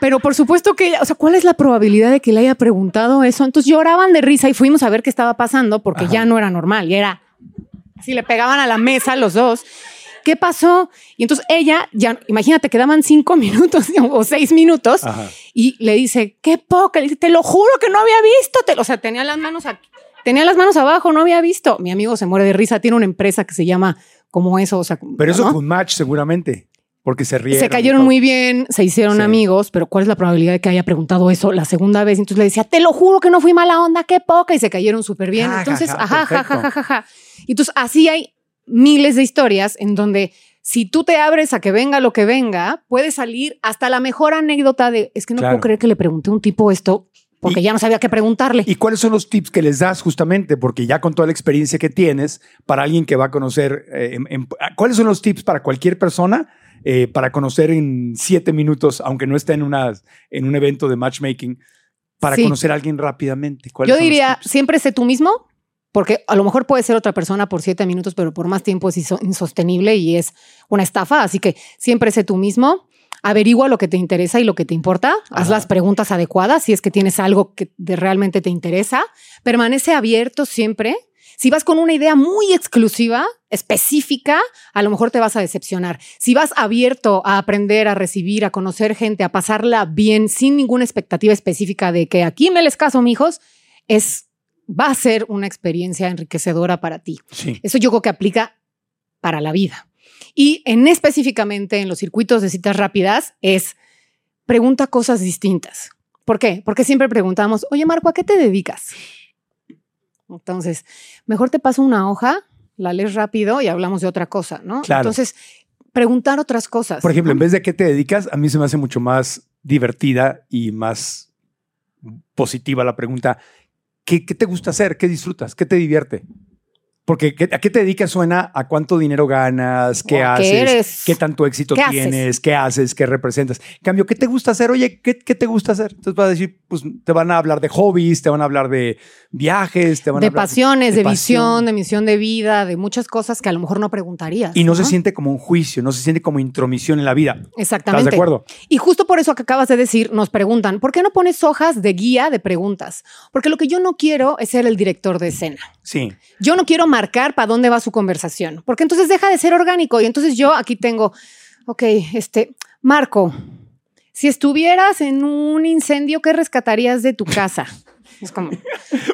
Pero por supuesto que, o sea, ¿cuál es la probabilidad de que le haya preguntado eso? Entonces lloraban de risa y fuimos a ver qué estaba pasando porque Ajá. ya no era normal, ya era así le pegaban a la mesa los dos. ¿Qué pasó? Y entonces ella, ya, imagínate, quedaban cinco <laughs> minutos o seis minutos Ajá. y le dice, qué poca, le dice, te lo juro que no había visto, te, o sea, tenía las manos aquí, tenía las manos abajo, no había visto. Mi amigo se muere de risa, tiene una empresa que se llama como eso, o sea, Pero eso fue un match seguramente, porque se rieron. Se cayeron muy bien, se hicieron Sí. amigos, pero ¿cuál es la probabilidad de que haya preguntado eso la segunda vez? Entonces le decía, te lo juro que no fui mala onda, qué poca, y se cayeron súper bien. Ja, Entonces, ajá, ja, ja, ja, ja, ja. Y Entonces, así hay miles de historias en donde si tú te abres a que venga lo que venga, puede salir hasta la mejor anécdota de, es que no Claro. puedo creer que le pregunté a un tipo esto porque Y- ya no sabía qué preguntarle. ¿Y cuáles son los tips que les das justamente? Porque ya con toda la experiencia que tienes, para alguien que va a conocer, eh, en- en- ¿cuáles son los tips para cualquier persona eh, para conocer en siete minutos, aunque no esté en, una, en un evento de matchmaking, para Sí. conocer a alguien rápidamente? ¿Cuáles Yo diría, siempre sé tú mismo, porque a lo mejor puede ser otra persona por siete minutos, pero por más tiempo es insostenible y es una estafa. Así que siempre sé tú mismo. Averigua lo que te interesa y lo que te importa. Haz Ajá. las preguntas adecuadas si es que tienes algo que de- realmente te interesa. Permanece abierto siempre. Si vas con una idea muy exclusiva, específica, a lo mejor te vas a decepcionar. Si vas abierto a aprender, a recibir, a conocer gente, a pasarla bien, sin ninguna expectativa específica de que aquí me les caso, mijos, es, va a ser una experiencia enriquecedora para ti. Sí. Eso yo creo que aplica para la vida. Y en específicamente en los circuitos de citas rápidas es pregunta cosas distintas. ¿Por qué? Porque siempre preguntamos, oye Marco, ¿a qué te dedicas? Entonces, mejor te paso una hoja, la lees rápido y hablamos de otra cosa, ¿no? Claro. Entonces, preguntar otras cosas. Por ejemplo, en vez de qué te dedicas, a mí se me hace mucho más divertida y más positiva la pregunta, ¿qué, qué te gusta hacer? ¿Qué disfrutas? ¿Qué te divierte? Porque ¿qué- ¿a qué te dedicas suena a cuánto dinero ganas, qué a haces, eres. qué tanto éxito ¿Qué haces? tienes, qué haces, qué representas. En cambio, ¿qué te gusta hacer? Oye, ¿qué, qué te gusta hacer? Entonces vas a decir, pues te van a hablar de hobbies, te van a hablar de viajes, te van a De hablar pasiones, de, pasión. visión, de misión de vida, de muchas cosas que a lo mejor no preguntarías. Y no, se siente como un juicio, no se siente como intromisión en la vida. Exactamente. ¿Estás de acuerdo? Y justo por eso que acabas de decir, nos preguntan, ¿por qué no pones hojas de guía de preguntas? Porque lo que yo no quiero es ser el director de escena. Sí. Yo no quiero marcar para dónde va su conversación, porque entonces deja de ser orgánico. Y entonces yo aquí tengo, ok, este, Marco, si estuvieras en un incendio, ¿qué rescatarías de tu casa? <laughs> Es como,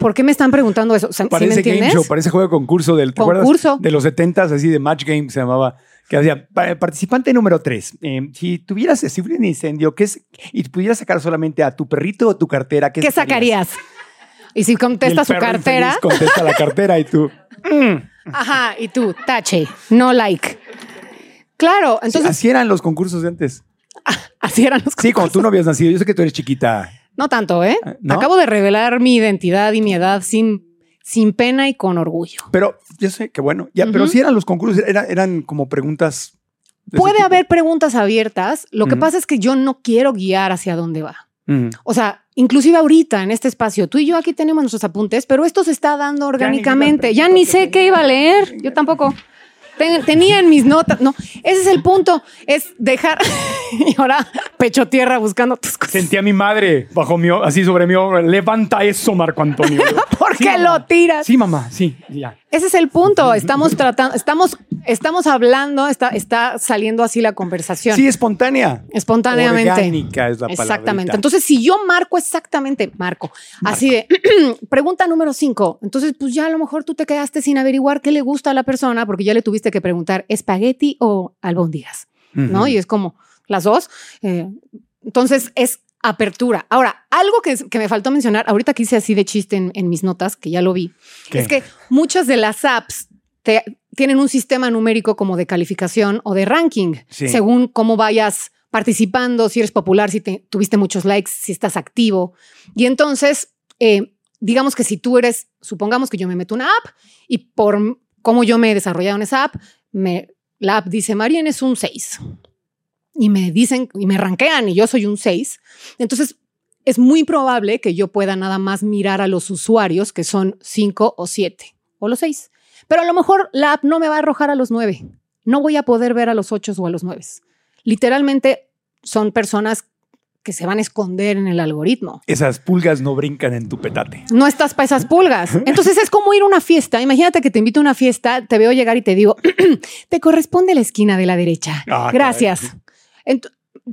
¿por qué me están preguntando eso? ¿sí me Parece game entiendes? show, parece juego de concurso del, ¿te acuerdas? Concurso. De los 70s, así de Match Game se llamaba. Que hacía pa- participante número 3. si tuvieras, si un incendio, ¿qué es? Y pudieras sacar solamente a tu perrito o tu cartera, ¿qué, ¿Qué sacarías? Y si Y contesta su cartera, contesta la cartera y tú. ajá, y tú, tache, no like. Claro, Sí, entonces así eran los concursos de antes. <laughs> así eran los Sí, cuando tú no habías nacido. Yo sé que tú eres chiquita. No tanto, ¿eh? ¿No? Acabo de revelar mi identidad y mi edad sin, sin pena y con orgullo. Pero yo sé que bueno, ya, pero sí eran los concursos, era- eran como preguntas. Puede haber preguntas abiertas. Lo que pasa es que yo no quiero guiar hacia dónde va. Mm. O sea, inclusive ahorita en este espacio, tú y yo aquí tenemos nuestros apuntes, pero esto se está dando orgánicamente. Ya ni sé qué iba a leer. Yo tampoco. Ten- tenía en mis notas. No, ese es el punto. Es dejar. <laughs> y ahora pecho tierra buscando tus cosas. Sentí a mi madre bajo mi, así sobre mi hombro. Levanta eso, Marco Antonio. <laughs> ¿Por Sí, qué mamá. lo tiras? Sí, mamá, sí, ya. Ese es el punto. Estamos tratando, estamos, estamos hablando, está, está saliendo así la conversación. Sí, espontánea. espontáneamente. Orgánica es la palabra. Exactamente. Entonces, si yo marco exactamente, marco, así de <clears throat> pregunta número cinco. Entonces, pues ya a lo mejor tú te quedaste sin averiguar qué le gusta a la persona porque ya le tuviste que preguntar espagueti o albóndigas, ¿no? Y es como las dos. Eh, entonces, es apertura. Ahora, algo que, que me faltó mencionar, ahorita que hice así de chiste en, en mis notas, que ya lo vi, ¿Qué? es que muchas de las apps te- tienen un sistema numérico como de calificación o de ranking, Sí. según cómo vayas participando, si eres popular, si te- tuviste muchos likes, si estás activo. Y entonces, eh, digamos que si tú eres, supongamos que yo me meto una app y por cómo yo me he desarrollado en esa app, me, la app dice, Marian es un 6. Y me dicen, y me rankean y yo soy un 6. Entonces, es muy probable que yo pueda nada más mirar a los usuarios que son 5 o 7 o los 6. Pero a lo mejor la app no me va a arrojar a los 9. No voy a poder ver a los 8 o a los 9. Literalmente son personas que se van a esconder en el algoritmo. Esas pulgas no brincan en tu petate. No estás para esas pulgas. <laughs> Entonces es como ir a una fiesta. Imagínate que te invito a una fiesta, te veo llegar y te digo, <clears throat> te corresponde la esquina de la derecha. Ah, Gracias.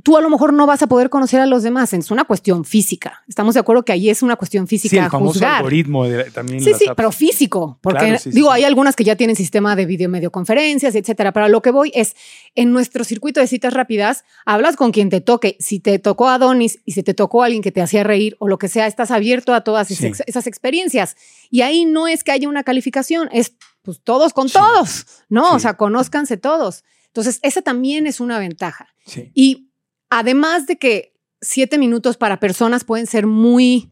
Tú a lo mejor no vas a poder conocer a los demás. Es una cuestión física. Estamos de acuerdo que ahí es una cuestión Sí, física el famoso juzgar. algoritmo de, también. Sí, sí, apps. pero físico, porque Claro, sí, sí, digo, sí. hay algunas que ya tienen sistema de video etcétera. Pero a lo que voy es en nuestro circuito de citas rápidas, hablas con quien te toque. Si te tocó a Adonis y si te tocó a alguien que te hacía reír o lo que sea, estás abierto a todas Sí. esas, esas experiencias. Y ahí no es que haya una calificación, es pues todos con Sí. todos, ¿no? Sí. O sea, conózcanse todos. Entonces, esa también es una ventaja. Sí. Y además de que siete minutos para personas pueden ser muy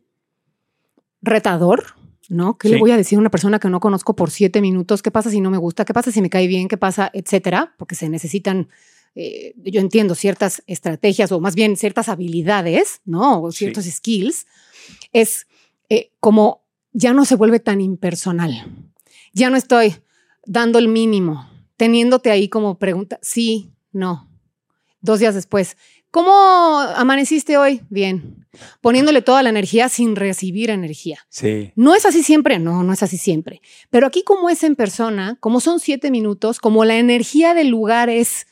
retador, ¿no? ¿Qué Sí. le voy a decir a una persona que no conozco por siete minutos? ¿Qué pasa si no me gusta? ¿Qué pasa si me cae bien? ¿Qué pasa? Etcétera. Porque se necesitan, eh, yo entiendo, ciertas estrategias o más bien ciertas habilidades, ¿no? O Sí. ciertos skills. Es eh, como ya no se vuelve tan impersonal. Ya no estoy dando el mínimo, teniéndote ahí como pregunta, sí, no. Dos días después, ¿cómo amaneciste hoy? Bien. Poniéndole toda la energía sin recibir energía. Sí. No es así siempre, no, no es así siempre. Pero aquí como es en persona, como son siete minutos, como la energía del lugar es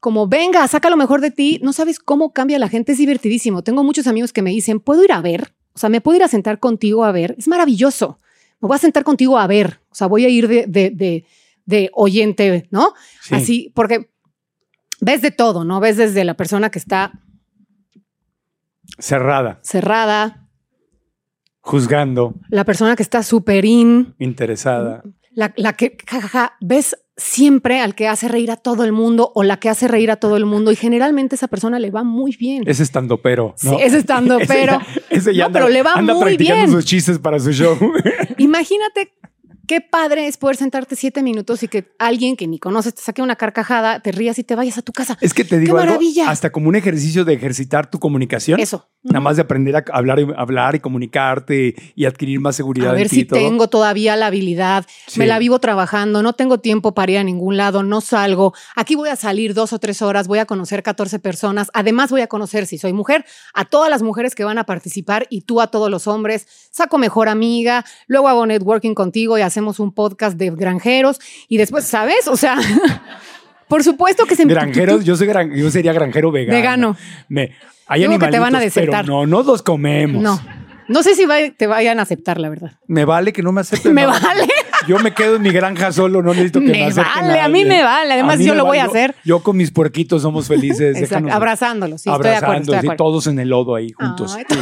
como, venga, saca lo mejor de ti, no sabes cómo cambia la gente, es divertidísimo. Tengo muchos amigos que me dicen, ¿puedo ir a ver? O sea, ¿me puedo ir a sentar contigo a ver? Es maravilloso. Me voy a sentar contigo a ver. O sea, voy a ir de, de, de, de oyente, ¿no? sí. Así, porque ves de todo, ¿no? Ves desde la persona que está Cerrada, cerrada, juzgando, la persona que está súper in, interesada. la, la que, jajaja, ves siempre al que hace reír a todo el mundo o la que hace reír a todo el mundo y generalmente esa persona le va muy bien. <laughs> Ese estando pero. Sí, ese estando pero. Ese ya No, anda, pero le va anda muy practicando bien. sus chistes para su show. <laughs> Imagínate qué padre es poder sentarte siete minutos y que alguien que ni conoces te saque una carcajada, te rías y te vayas a tu casa. Es que te digo ¡Qué algo, maravilla! hasta como un ejercicio de ejercitar tu comunicación. Eso. Nada más de aprender a hablar, y- hablar y comunicarte y adquirir más seguridad A en ver ti si y todo. tengo todavía la habilidad. Sí. Me la vivo trabajando, no tengo tiempo para ir a ningún lado, no salgo. Aquí voy a salir dos o tres horas, voy a conocer 14 personas. Además, voy a conocer, si soy mujer, a todas las mujeres que van a participar y tú a todos los hombres. Saco mejor amiga, luego hago networking contigo y hacemos un podcast de granjeros. Y después, ¿sabes? O sea, <laughs> por supuesto que se Granjeros, yo, soy gran- yo sería granjero vegano. Vegano. Me, hay Digo que te van a animalitos, pero desertar. no, no los comemos. No. No sé si va- te vayan a aceptar, la verdad. Me vale que no me acepten. <laughs> Me vale. Yo me quedo en mi granja solo, no necesito que me, Me acepten vale, a mí me vale, además yo lo voy a hacer. Yo con mis puerquitos somos felices. <laughs> Exacto, déjanos- abrazándolos, sí, estoy de acuerdo, estoy de abrazándolos y acuerdo. todos en el lodo ahí juntos. Ay, <laughs>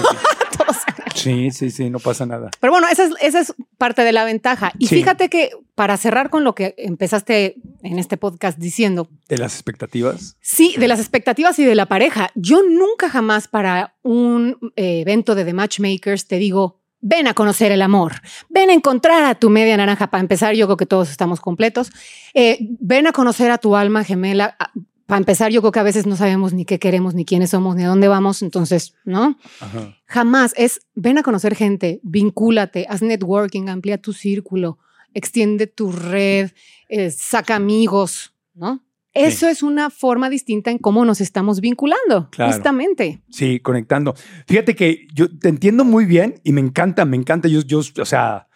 Sí, todos. sí, sí, sí, no pasa nada. Pero bueno, esa es, esa es parte de la ventaja. Y Sí. fíjate que para cerrar con lo que empezaste en este podcast diciendo, De las expectativas. sí, de las expectativas y de la pareja, yo nunca jamás para un eh, evento de The Matchmakers te digo, ven a conocer el amor, ven a encontrar a tu media naranja. Para empezar, yo creo que todos estamos completos. Eh, ven a conocer a tu alma gemela. Ah, Para empezar, yo creo que a veces no sabemos ni qué queremos, ni quiénes somos, ni a dónde vamos. Entonces, ¿no? Ajá. Jamás es ven a conocer gente, vincúlate, haz networking, amplía tu círculo, extiende tu red, eh, saca amigos, ¿no? Eso es una forma distinta en cómo nos estamos vinculando, Claro. justamente. Sí, conectando. Fíjate que yo te entiendo muy bien y me encanta, me encanta. Yo, yo, o sea,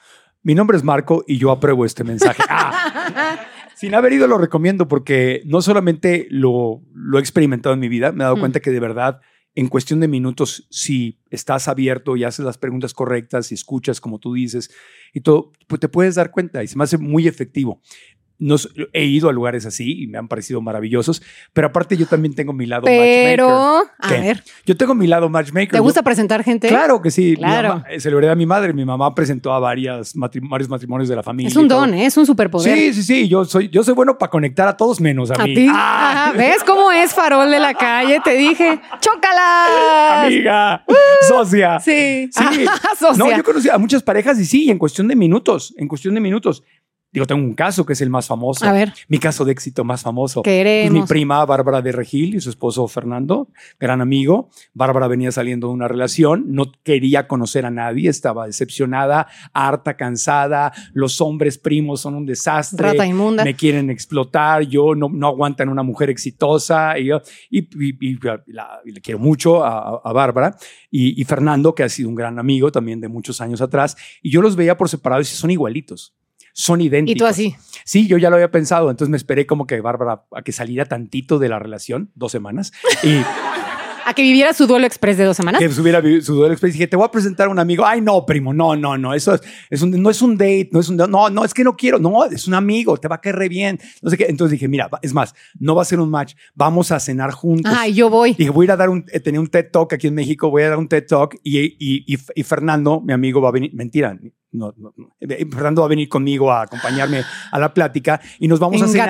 mi nombre es Marco y yo apruebo este mensaje. <laughs> Ah, sin haber ido lo recomiendo porque no solamente lo, lo he experimentado en mi vida, me he dado Mm. cuenta que de verdad, en cuestión de minutos, si estás abierto y haces las preguntas correctas y escuchas como tú dices y todo, pues te puedes dar cuenta y se me hace muy efectivo. Nos, he ido a lugares así y me han parecido maravillosos, pero aparte yo también tengo mi lado matchmaker. Pero, a ver, Yo tengo mi lado matchmaker. ¿te Yo- gusta presentar gente? Claro que sí. Claro. mamá- se lo heredé a mi madre. Mi mamá presentó a varias varios matrimonios de la familia. Es un don, ¿eh? es un superpoder. Sí, sí, sí. Yo soy, yo soy bueno para conectar a todos menos a, A mí. ti. ¡Ah! ¿Ves cómo es farol de la calle? Te dije, ¡chócalas! Amiga, socia. Sí. Sí. <laughs> Socia. No, yo conocí a muchas parejas y sí, en cuestión de minutos, en cuestión de minutos. Digo, tengo un caso que es el más famoso. A ver. Mi caso de éxito más famoso. Pues Queremos. mi prima Bárbara de Regil y su esposo Fernando, gran amigo. Bárbara venía saliendo de una relación, no quería conocer a nadie, estaba decepcionada, harta, cansada. Los hombres primos son un desastre. Rata inmunda. Me quieren explotar, yo no, no aguantan una mujer exitosa. Y, yo- y, y- y la- le quiero mucho a, a Bárbara y Fernando, que ha sido un gran amigo también de muchos años atrás. Y yo los veía por separado y son igualitos. Son idénticos. Y tú así. Sí, yo ya lo había pensado. Entonces me esperé como que Bárbara a que saliera tantito de la relación, dos semanas, y <laughs> A que viviera su duelo express de dos semanas. que subiera vi- su duelo express. Y dije, te voy a presentar a un amigo. Ay, no, primo, no, no, no. Eso es, es un, no es un date, no es un, no, no, es que no quiero. No, es un amigo, te va a caer re bien. No sé qué. Entonces dije, mira, es más, no va a ser un match. Vamos a cenar juntos. Ay, yo voy. Dije, voy a ir a dar un, eh, tenía un TED Talk aquí en México, voy a dar un TED Talk y, y, y, y Fernando, mi amigo, va a venir, mentira, no, no, no. Eh, Fernando va a venir conmigo a acompañarme a la plática y nos vamos a cenar.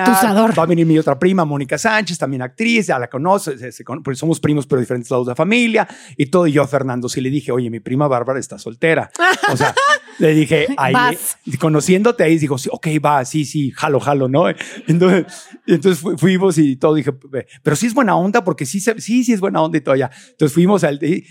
Va a venir mi otra prima, Mónica Sánchez, también actriz, ya la conoce, se- se pues somos primos pero diferentes lados de la familia y todo. Y yo a Fernando sí le dije, oye, mi prima Bárbara está soltera. O sea, <laughs> le dije, ahí, Vas. conociéndote ahí, digo, sí, ok, va, sí, sí, jalo, jalo, ¿no? Entonces, entonces fu- fuimos y todo, dije, "Ve, pero sí es buena onda porque sí, sí, sí es buena onda y todo ya. Entonces fuimos al, y,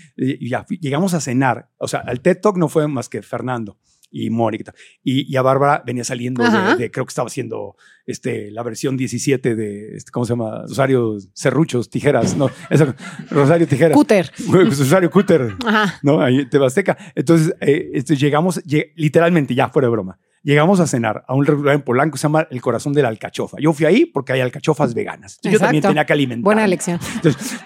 ya llegamos a cenar. O sea, al TED Talk no fue más que Fernando y Mónica. Y, y a Bárbara venía saliendo de, de- creo que estaba haciendo este, la versión 17 de, este, ¿cómo se llama? Rosario Serruchos, Tijeras, no, <laughs> esa, Rosario Tijeras. Cúter. Rosario Cúter. Ajá. ¿no? Ahí en Tebasteca. Entonces, eh, este, llegamos, lle- literalmente, ya fuera de broma, llegamos a cenar a un restaurante en Polanco que se llama El Corazón de la Alcachofa. Yo fui ahí porque hay alcachofas veganas. Entonces, yo también tenía que alimentar. Buena elección. Entonces,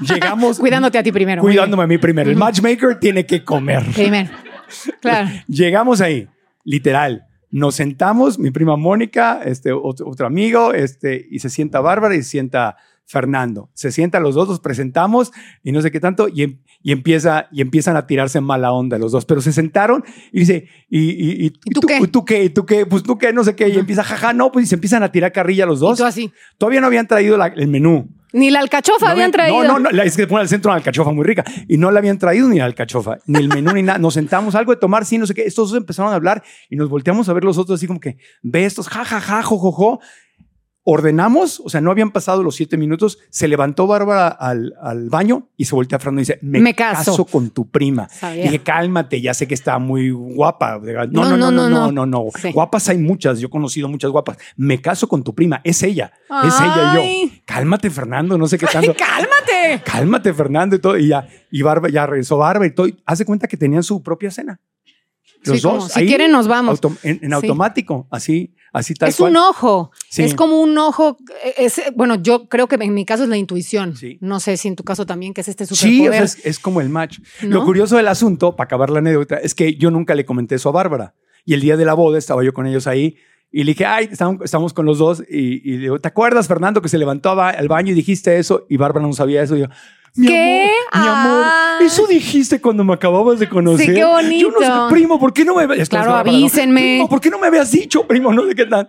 llegamos. <laughs> Cuidándote a ti primero. Cuidándome a mí primero. El matchmaker tiene que comer. Primero. <laughs> Llegamos ahí, literal. Nos sentamos, mi prima Mónica, este, otro, otro amigo, este, y se sienta Bárbara y se sienta Fernando. Se sientan los dos, los presentamos y no sé qué tanto, y, em- y empieza, y empiezan a tirarse en mala onda los dos. Pero se sentaron y dice, ¿y, y, y- ¿Y tú qué? ¿Y tú qué? ¿Y tú qué? Pues tú qué, no sé qué. Y empieza, jaja, no, pues y se empiezan a tirar carrilla los Y dos. tú así. Todavía no habían traído la- el menú. Ni la alcachofa No habían traído. No, no, no, es que pone al centro una alcachofa muy rica. Y no la habían traído ni la alcachofa, ni el menú, ni nada. Nos sentamos algo de tomar, sí, no sé qué. Estos dos empezaron a hablar y nos volteamos a ver los otros así como que, ve estos, ja, ja, ja, jo, jo, jo. Ordenamos, o sea, no habían pasado los siete minutos. Se levantó Bárbara al, al baño y se voltea a Fernando y dice: Me, Me caso. con tu prima. Sabía. Dije, cálmate, ya sé que está muy guapa. No, No, no, no, no, no, no, no. no. Sí. Guapas hay muchas. Yo he conocido muchas guapas. Me caso con tu prima. Es ella. Es ella y Ay. yo. Cálmate, Fernando. No sé qué <laughs> tanto. ¡Cálmate! Cálmate, Fernando. Y todo. Y ya, y Barba, ya regresó Barba y todo. Hace cuenta que tenían su propia cena. Los Sí, como, dos. si ahí, quieren, nos vamos. en en Sí. automático. Así, así tal es cual. un ojo. Sí. Es como un ojo. eh, es- bueno, yo creo que en mi caso es la intuición. Sí. No sé si en tu caso también, que es este Sí, o superpoder. sea, es, es como el match. ¿No? Lo curioso del asunto, para acabar la anécdota, es que yo nunca le comenté eso a Bárbara. Y el día de la boda estaba yo con ellos ahí y le dije, ay, estamos, estamos con los dos. Y, y le digo, ¿te acuerdas, Fernando, que se levantó a ba- al baño y dijiste eso? Y Bárbara no sabía eso. Y yo, mi ¿Qué? amor, mi amor, Ah. eso dijiste cuando me acababas de conocer. Sí, qué bonito. Yo no sé, primo, ¿por qué no me habías Claro, avísenme. Primo, ¿por qué no me habías dicho, primo? No sé qué tal.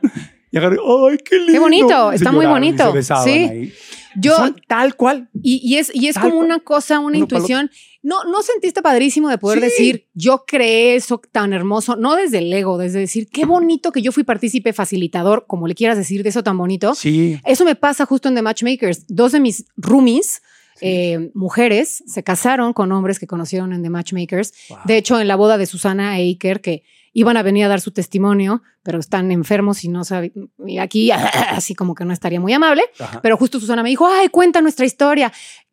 Y agarré, ay, qué lindo. bonito, Y se está muy bonito. Sí. ahí. Yo, Son tal cual. y, y es, y es Tal como cual. una cosa, una Uno intuición. No, no sentiste padrísimo de poder Sí. decir, yo creé eso tan hermoso, no desde el ego, desde decir, qué bonito que yo fui partícipe, facilitador, como le quieras decir, de eso tan bonito. Sí. Eso me pasa justo en The Matchmakers. Dos de mis roomies, eh, mujeres, se casaron con hombres que conocieron en The Matchmakers. Wow. De hecho, en la boda de Susana e Iker, que iban a venir a dar su testimonio, pero están enfermos y no saben, y aquí <laughs> así como que no estaría muy amable. Ajá. Pero justo Susana me dijo, ay, cuenta nuestra historia.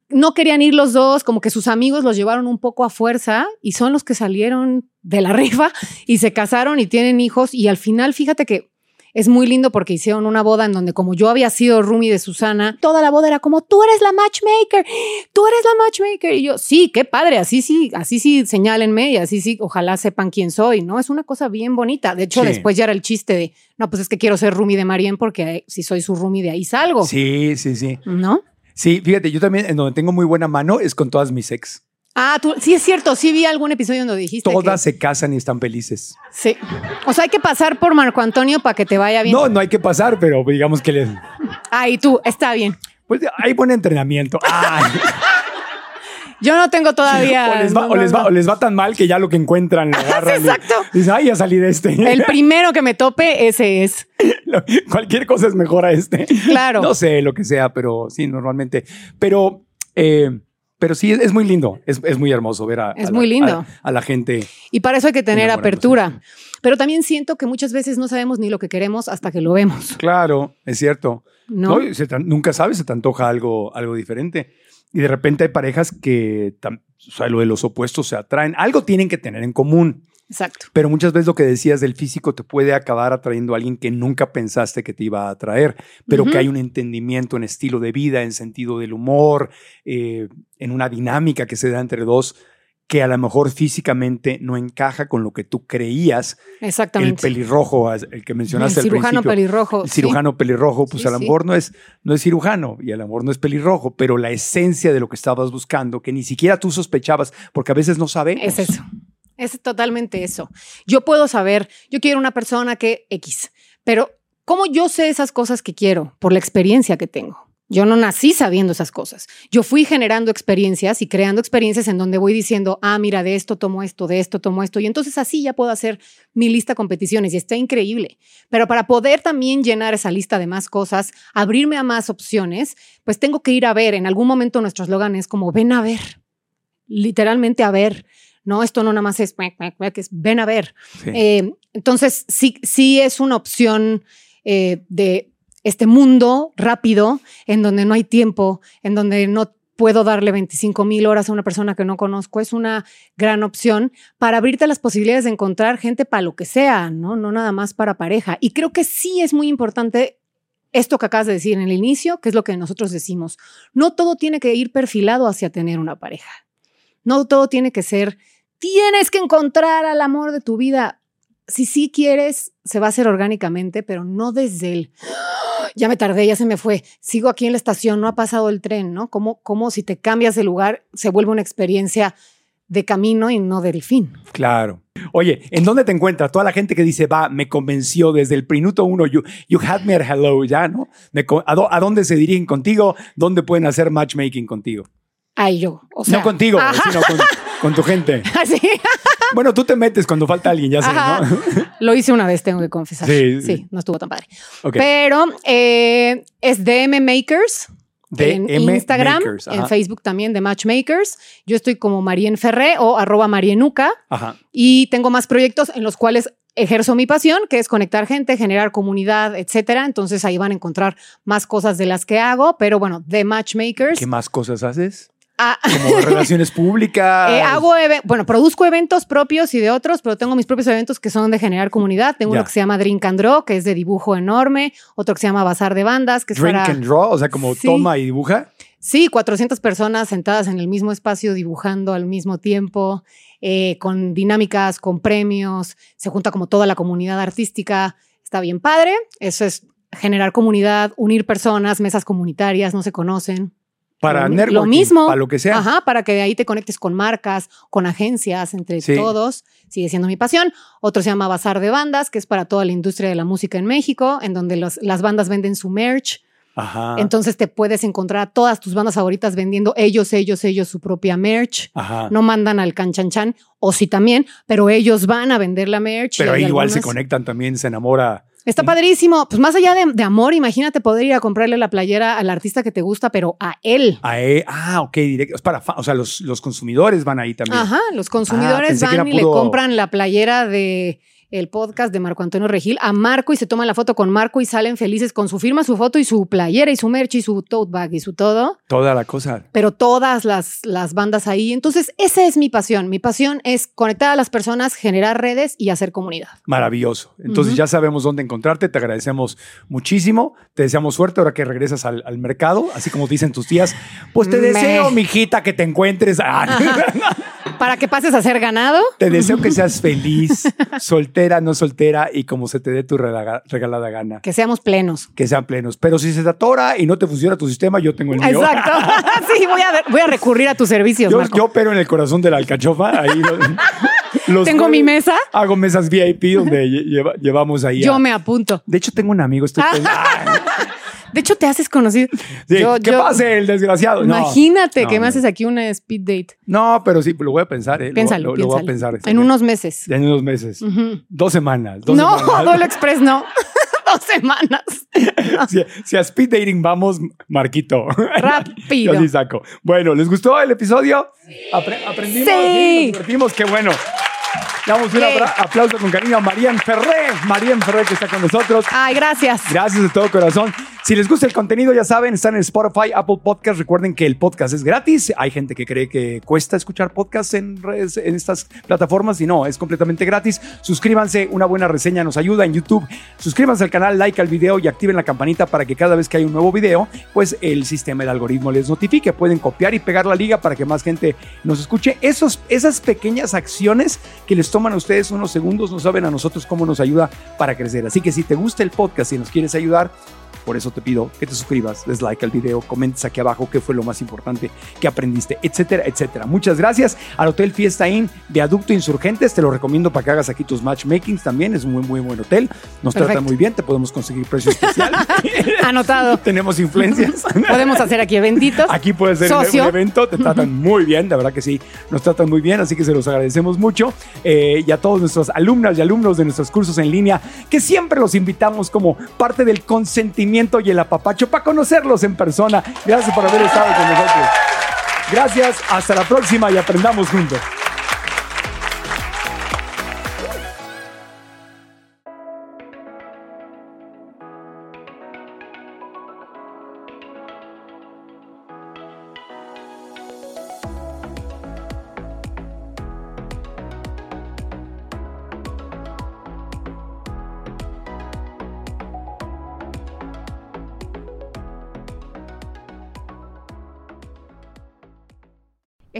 No querían ir los dos, como que sus amigos los llevaron un poco a fuerza y son los que salieron de la rifa <laughs> y se casaron y tienen hijos y al final, fíjate que es muy lindo porque hicieron una boda en donde como yo había sido roomie de Susana, toda la boda era como, tú eres la matchmaker, tú eres la matchmaker. Y yo, sí, qué padre, así sí, así sí, señálenme y así sí, ojalá sepan quién soy, ¿no? Es una cosa bien bonita. De hecho, Sí. después ya era el chiste de, no, pues es que quiero ser roomie de Marien porque eh, si soy su roomie de ahí salgo, Sí, sí, sí. ¿no? Sí, fíjate, yo también en donde tengo muy buena mano es con todas mis ex. Ah, tú, sí es cierto, sí vi algún episodio donde dijiste Todas que- se casan y están felices. sí. O sea, hay que pasar por Marco Antonio para que te vaya bien. No, no hay que pasar, pero digamos que les... Ah, y tú, está bien. Pues hay buen entrenamiento. Ay, Yo no tengo todavía. o, les va, no, o les va- no. o les va tan mal que ya lo que encuentran lo <laughs> agarran. y- Exacto. Dicen, ay, ya salí de este. El <laughs> primero que me tope, ese es. <laughs> Lo- Cualquier cosa es mejor a este. Claro. No sé lo que sea, pero sí, normalmente. Pero, eh, pero sí, es, muy lindo. Es, es muy hermoso ver a, Es a la- muy lindo. a- a la gente. Y para eso hay que tener apertura. Pero también siento que muchas veces no sabemos ni lo que queremos hasta que lo vemos, Claro, es cierto. ¿no? ¿no? Y se te- nunca sabes, se te antoja algo, algo diferente. Y de repente hay parejas que, o sea, lo de los opuestos se atraen. Algo tienen que tener en común. Exacto. Pero muchas veces lo que decías del físico te puede acabar atrayendo a alguien que nunca pensaste que te iba a atraer, pero que hay un entendimiento en estilo de vida, en sentido del humor, eh, en una dinámica que se da entre dos que a lo mejor físicamente no encaja con lo que tú creías. El Exactamente. pelirrojo, el que mencionaste El al cirujano principio. pelirrojo. El sí. cirujano pelirrojo, pues Sí, a lo sí. mejor no es, no es cirujano y a lo mejor no es pelirrojo, pero la esencia de lo que estabas buscando, que ni siquiera tú sospechabas, porque a veces no sabemos. Es eso. Es totalmente eso. Yo puedo saber, yo quiero una persona que X, pero ¿cómo yo sé esas cosas que quiero? Por la experiencia que tengo. Yo no nací sabiendo esas cosas. Yo fui generando experiencias y creando experiencias en donde voy diciendo, ah, mira, de esto tomo esto, de esto tomo esto. Y entonces así ya puedo hacer mi lista de competiciones y está increíble. Pero para poder también llenar esa lista de más cosas, abrirme a más opciones, pues tengo que ir a ver. En algún momento nuestro eslogan es como, ven a ver. Literalmente a ver. No, esto no nada más es, cuac, es ven a ver. Sí. Eh, entonces, sí, sí es una opción eh, de este mundo rápido, en donde no hay tiempo, en donde no puedo darle 25 mil horas a una persona que no conozco. Es una gran opción para abrirte las posibilidades de encontrar gente para lo que sea, ¿no? No nada más para pareja. Y creo que sí es muy importante esto que acabas de decir en el inicio, que es lo que nosotros decimos. No todo tiene que ir perfilado hacia tener una pareja. No todo tiene que ser, tienes que encontrar al amor de tu vida. Si sí quieres, se va a hacer orgánicamente, pero no desde el, ya me tardé, ya se me fue. Sigo aquí en la estación, no ha pasado el tren, ¿no? Como, como si te cambias de lugar se vuelve una experiencia de camino y no del fin. Claro. Oye, ¿en dónde te encuentras? Toda la gente que dice, va, me convenció desde el minuto uno, you, you had me at hello, ya, ¿no? Me ¿a, a dónde se dirigen contigo? ¿Dónde pueden hacer matchmaking contigo? Ay, yo. O sea, no contigo, Ajá. sino con, <laughs> con tu gente. <laughs> Así. Bueno, tú te metes cuando falta alguien, ya sé, Ajá. ¿no? <laughs> Lo hice una vez, tengo que confesar. Sí, Sí, sí. no estuvo tan padre. Pero eh, es DM Makers. en DM Instagram, Makers, en. Facebook también de Matchmakers. Yo estoy como Marien Ferré o arroba Marienuca Ajá. y tengo más proyectos en los cuales ejerzo mi pasión, que es conectar gente, generar comunidad, etcétera. Entonces ahí van a encontrar más cosas de las que hago, pero bueno, de Matchmakers. ¿Qué más cosas haces? Ah, Como <laughs> relaciones públicas. eh, hago, bueno, produzco eventos propios y de otros, pero tengo mis propios eventos que son de generar comunidad. Tengo Ya. uno que se llama Drink and Draw, que es de dibujo enorme, otro que se llama Bazar de Bandas, que es Drink para... and draw, o sea, como Sí. toma y dibuja. Sí, 400 personas sentadas en el mismo espacio dibujando al mismo tiempo, eh, con dinámicas, con premios, se junta como toda la comunidad artística, está bien padre, eso es generar comunidad, unir personas, mesas comunitarias, no se conocen. Para Lo networking. Lo mismo. Para lo que sea. Ajá, para que de ahí te conectes con marcas, con agencias, entre Sí. todos. Sigue siendo mi pasión. Otro se llama Bazar de Bandas, que es para toda la industria de la música en México, en donde los- las bandas venden su merch. Ajá. Entonces te puedes encontrar a todas tus bandas favoritas vendiendo ellos, ellos, ellos su propia merch. Ajá. No mandan al canchanchan, o sí también, pero ellos van a vender la merch. Pero ahí igual se conectan también, se enamora. Está padrísimo. Pues más allá de, de amor, imagínate poder ir a comprarle la playera al artista que te gusta, pero a él. A e- ah, ok, directo. Es para, o sea, los, los consumidores van ahí también. Ajá, los consumidores que van y le compran la playera de el podcast de Marco Antonio Regil a Marco y se toman la foto con Marco y salen felices con su firma, su foto y su playera y su merch y su tote bag y su todo. Toda la cosa. pero todas las, las bandas ahí. Entonces, esa es mi pasión. Mi pasión es conectar a las personas, generar redes y hacer comunidad. Maravilloso. Entonces ya sabemos dónde encontrarte. Te agradecemos muchísimo. Te deseamos suerte ahora que regresas al, al mercado, así como dicen tus tías. Pues te Me- deseo, mijita, que te encuentres. Ah, <laughs> Para que pases a ser ganado. te deseo que seas feliz, <laughs> soltera, no soltera y como se te dé tu rega- regalada gana. Que seamos plenos. Que sean plenos. Pero si se te atora y no te funciona tu sistema, yo tengo el mío. Exacto. <laughs> sí, voy a, voy a recurrir a tus servicios, Yo, Marco. yo opero en el corazón de la alcachofa. Ahí <laughs> los Tengo mi mesa. Hago mesas VIP donde lle- lleva- llevamos ahí. Yo a- me apunto. De hecho, tengo un amigo. Estoy pensando- <laughs> Ay, De hecho, te haces conocido. sí, Yo- ¿Qué yo- pase el desgraciado? No. Imagínate No, que me haces aquí una speed date. No, pero sí, lo voy a pensar. ¿eh? Lo- Piénsalo, lo, lo voy a pensar. En unos meses. En unos meses. Dos semanas. Dos No, semanas. <laughs> Dolo Express no. <laughs> Dos semanas. Si, si a speed dating vamos, Marquito. Rápido. Yo sí saco. Bueno, ¿les gustó el episodio? Apre- ¿Aprendimos? Sí. Nos divertimos. Qué bueno. Damos un Yay. aplauso con cariño a Marian Ferré. Marian Ferré que está con nosotros. Ay, gracias. Gracias de todo corazón. Si les gusta el contenido, ya saben, están en Spotify, Apple Podcast. Recuerden que el podcast es gratis. Hay gente que cree que cuesta escuchar podcasts en, estas plataformas y no, es completamente gratis. Suscríbanse, una buena reseña nos ayuda en YouTube. Suscríbanse al canal, like al video y activen la campanita para que cada vez que hay un nuevo video, pues el sistema, el algoritmo les notifique. Pueden copiar y pegar la liga para que más gente nos escuche. Esos, esas pequeñas acciones que les toman a ustedes unos segundos no saben a nosotros cómo nos ayuda para crecer. Así que si te gusta el podcast y nos quieres ayudar, por eso te pido que te suscribas, des like al video, comentes aquí abajo qué fue lo más importante que aprendiste, etcétera, etcétera. Muchas gracias al Hotel Fiesta Inn Viaducto Insurgentes. Te lo recomiendo para que hagas aquí tus matchmakings también. Es un muy, muy buen hotel. Nos tratan muy bien. Te podemos conseguir precio especial. <laughs> Anotado. <laughs> Tenemos influencias. <laughs> Podemos hacer aquí eventitos. Aquí puede ser un- Socio. un evento, te tratan muy bien, de verdad que sí, nos tratan muy bien, así que se los agradecemos mucho. Eh, y a todos nuestros alumnas y alumnos de nuestros cursos en línea, que siempre los invitamos como parte del consentimiento y el apapacho para conocerlos en persona. Gracias por haber estado con nosotros. Gracias, hasta la próxima y aprendamos juntos.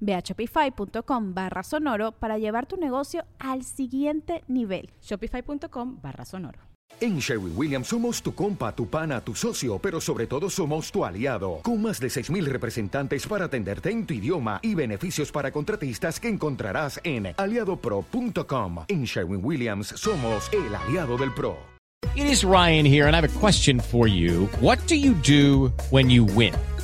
Ve a shopify.com barra sonoro para llevar tu negocio al siguiente nivel. Shopify.com barra sonoro. En Sherwin Williams somos tu compa, tu pana, tu socio, pero sobre todo somos tu aliado, con más de 6.000 representantes para atenderte en tu idioma y beneficios para contratistas que encontrarás en aliadopro.com. En Sherwin Williams somos el aliado del PRO. It is Ryan here, and I have a question for you. What do you do when you win?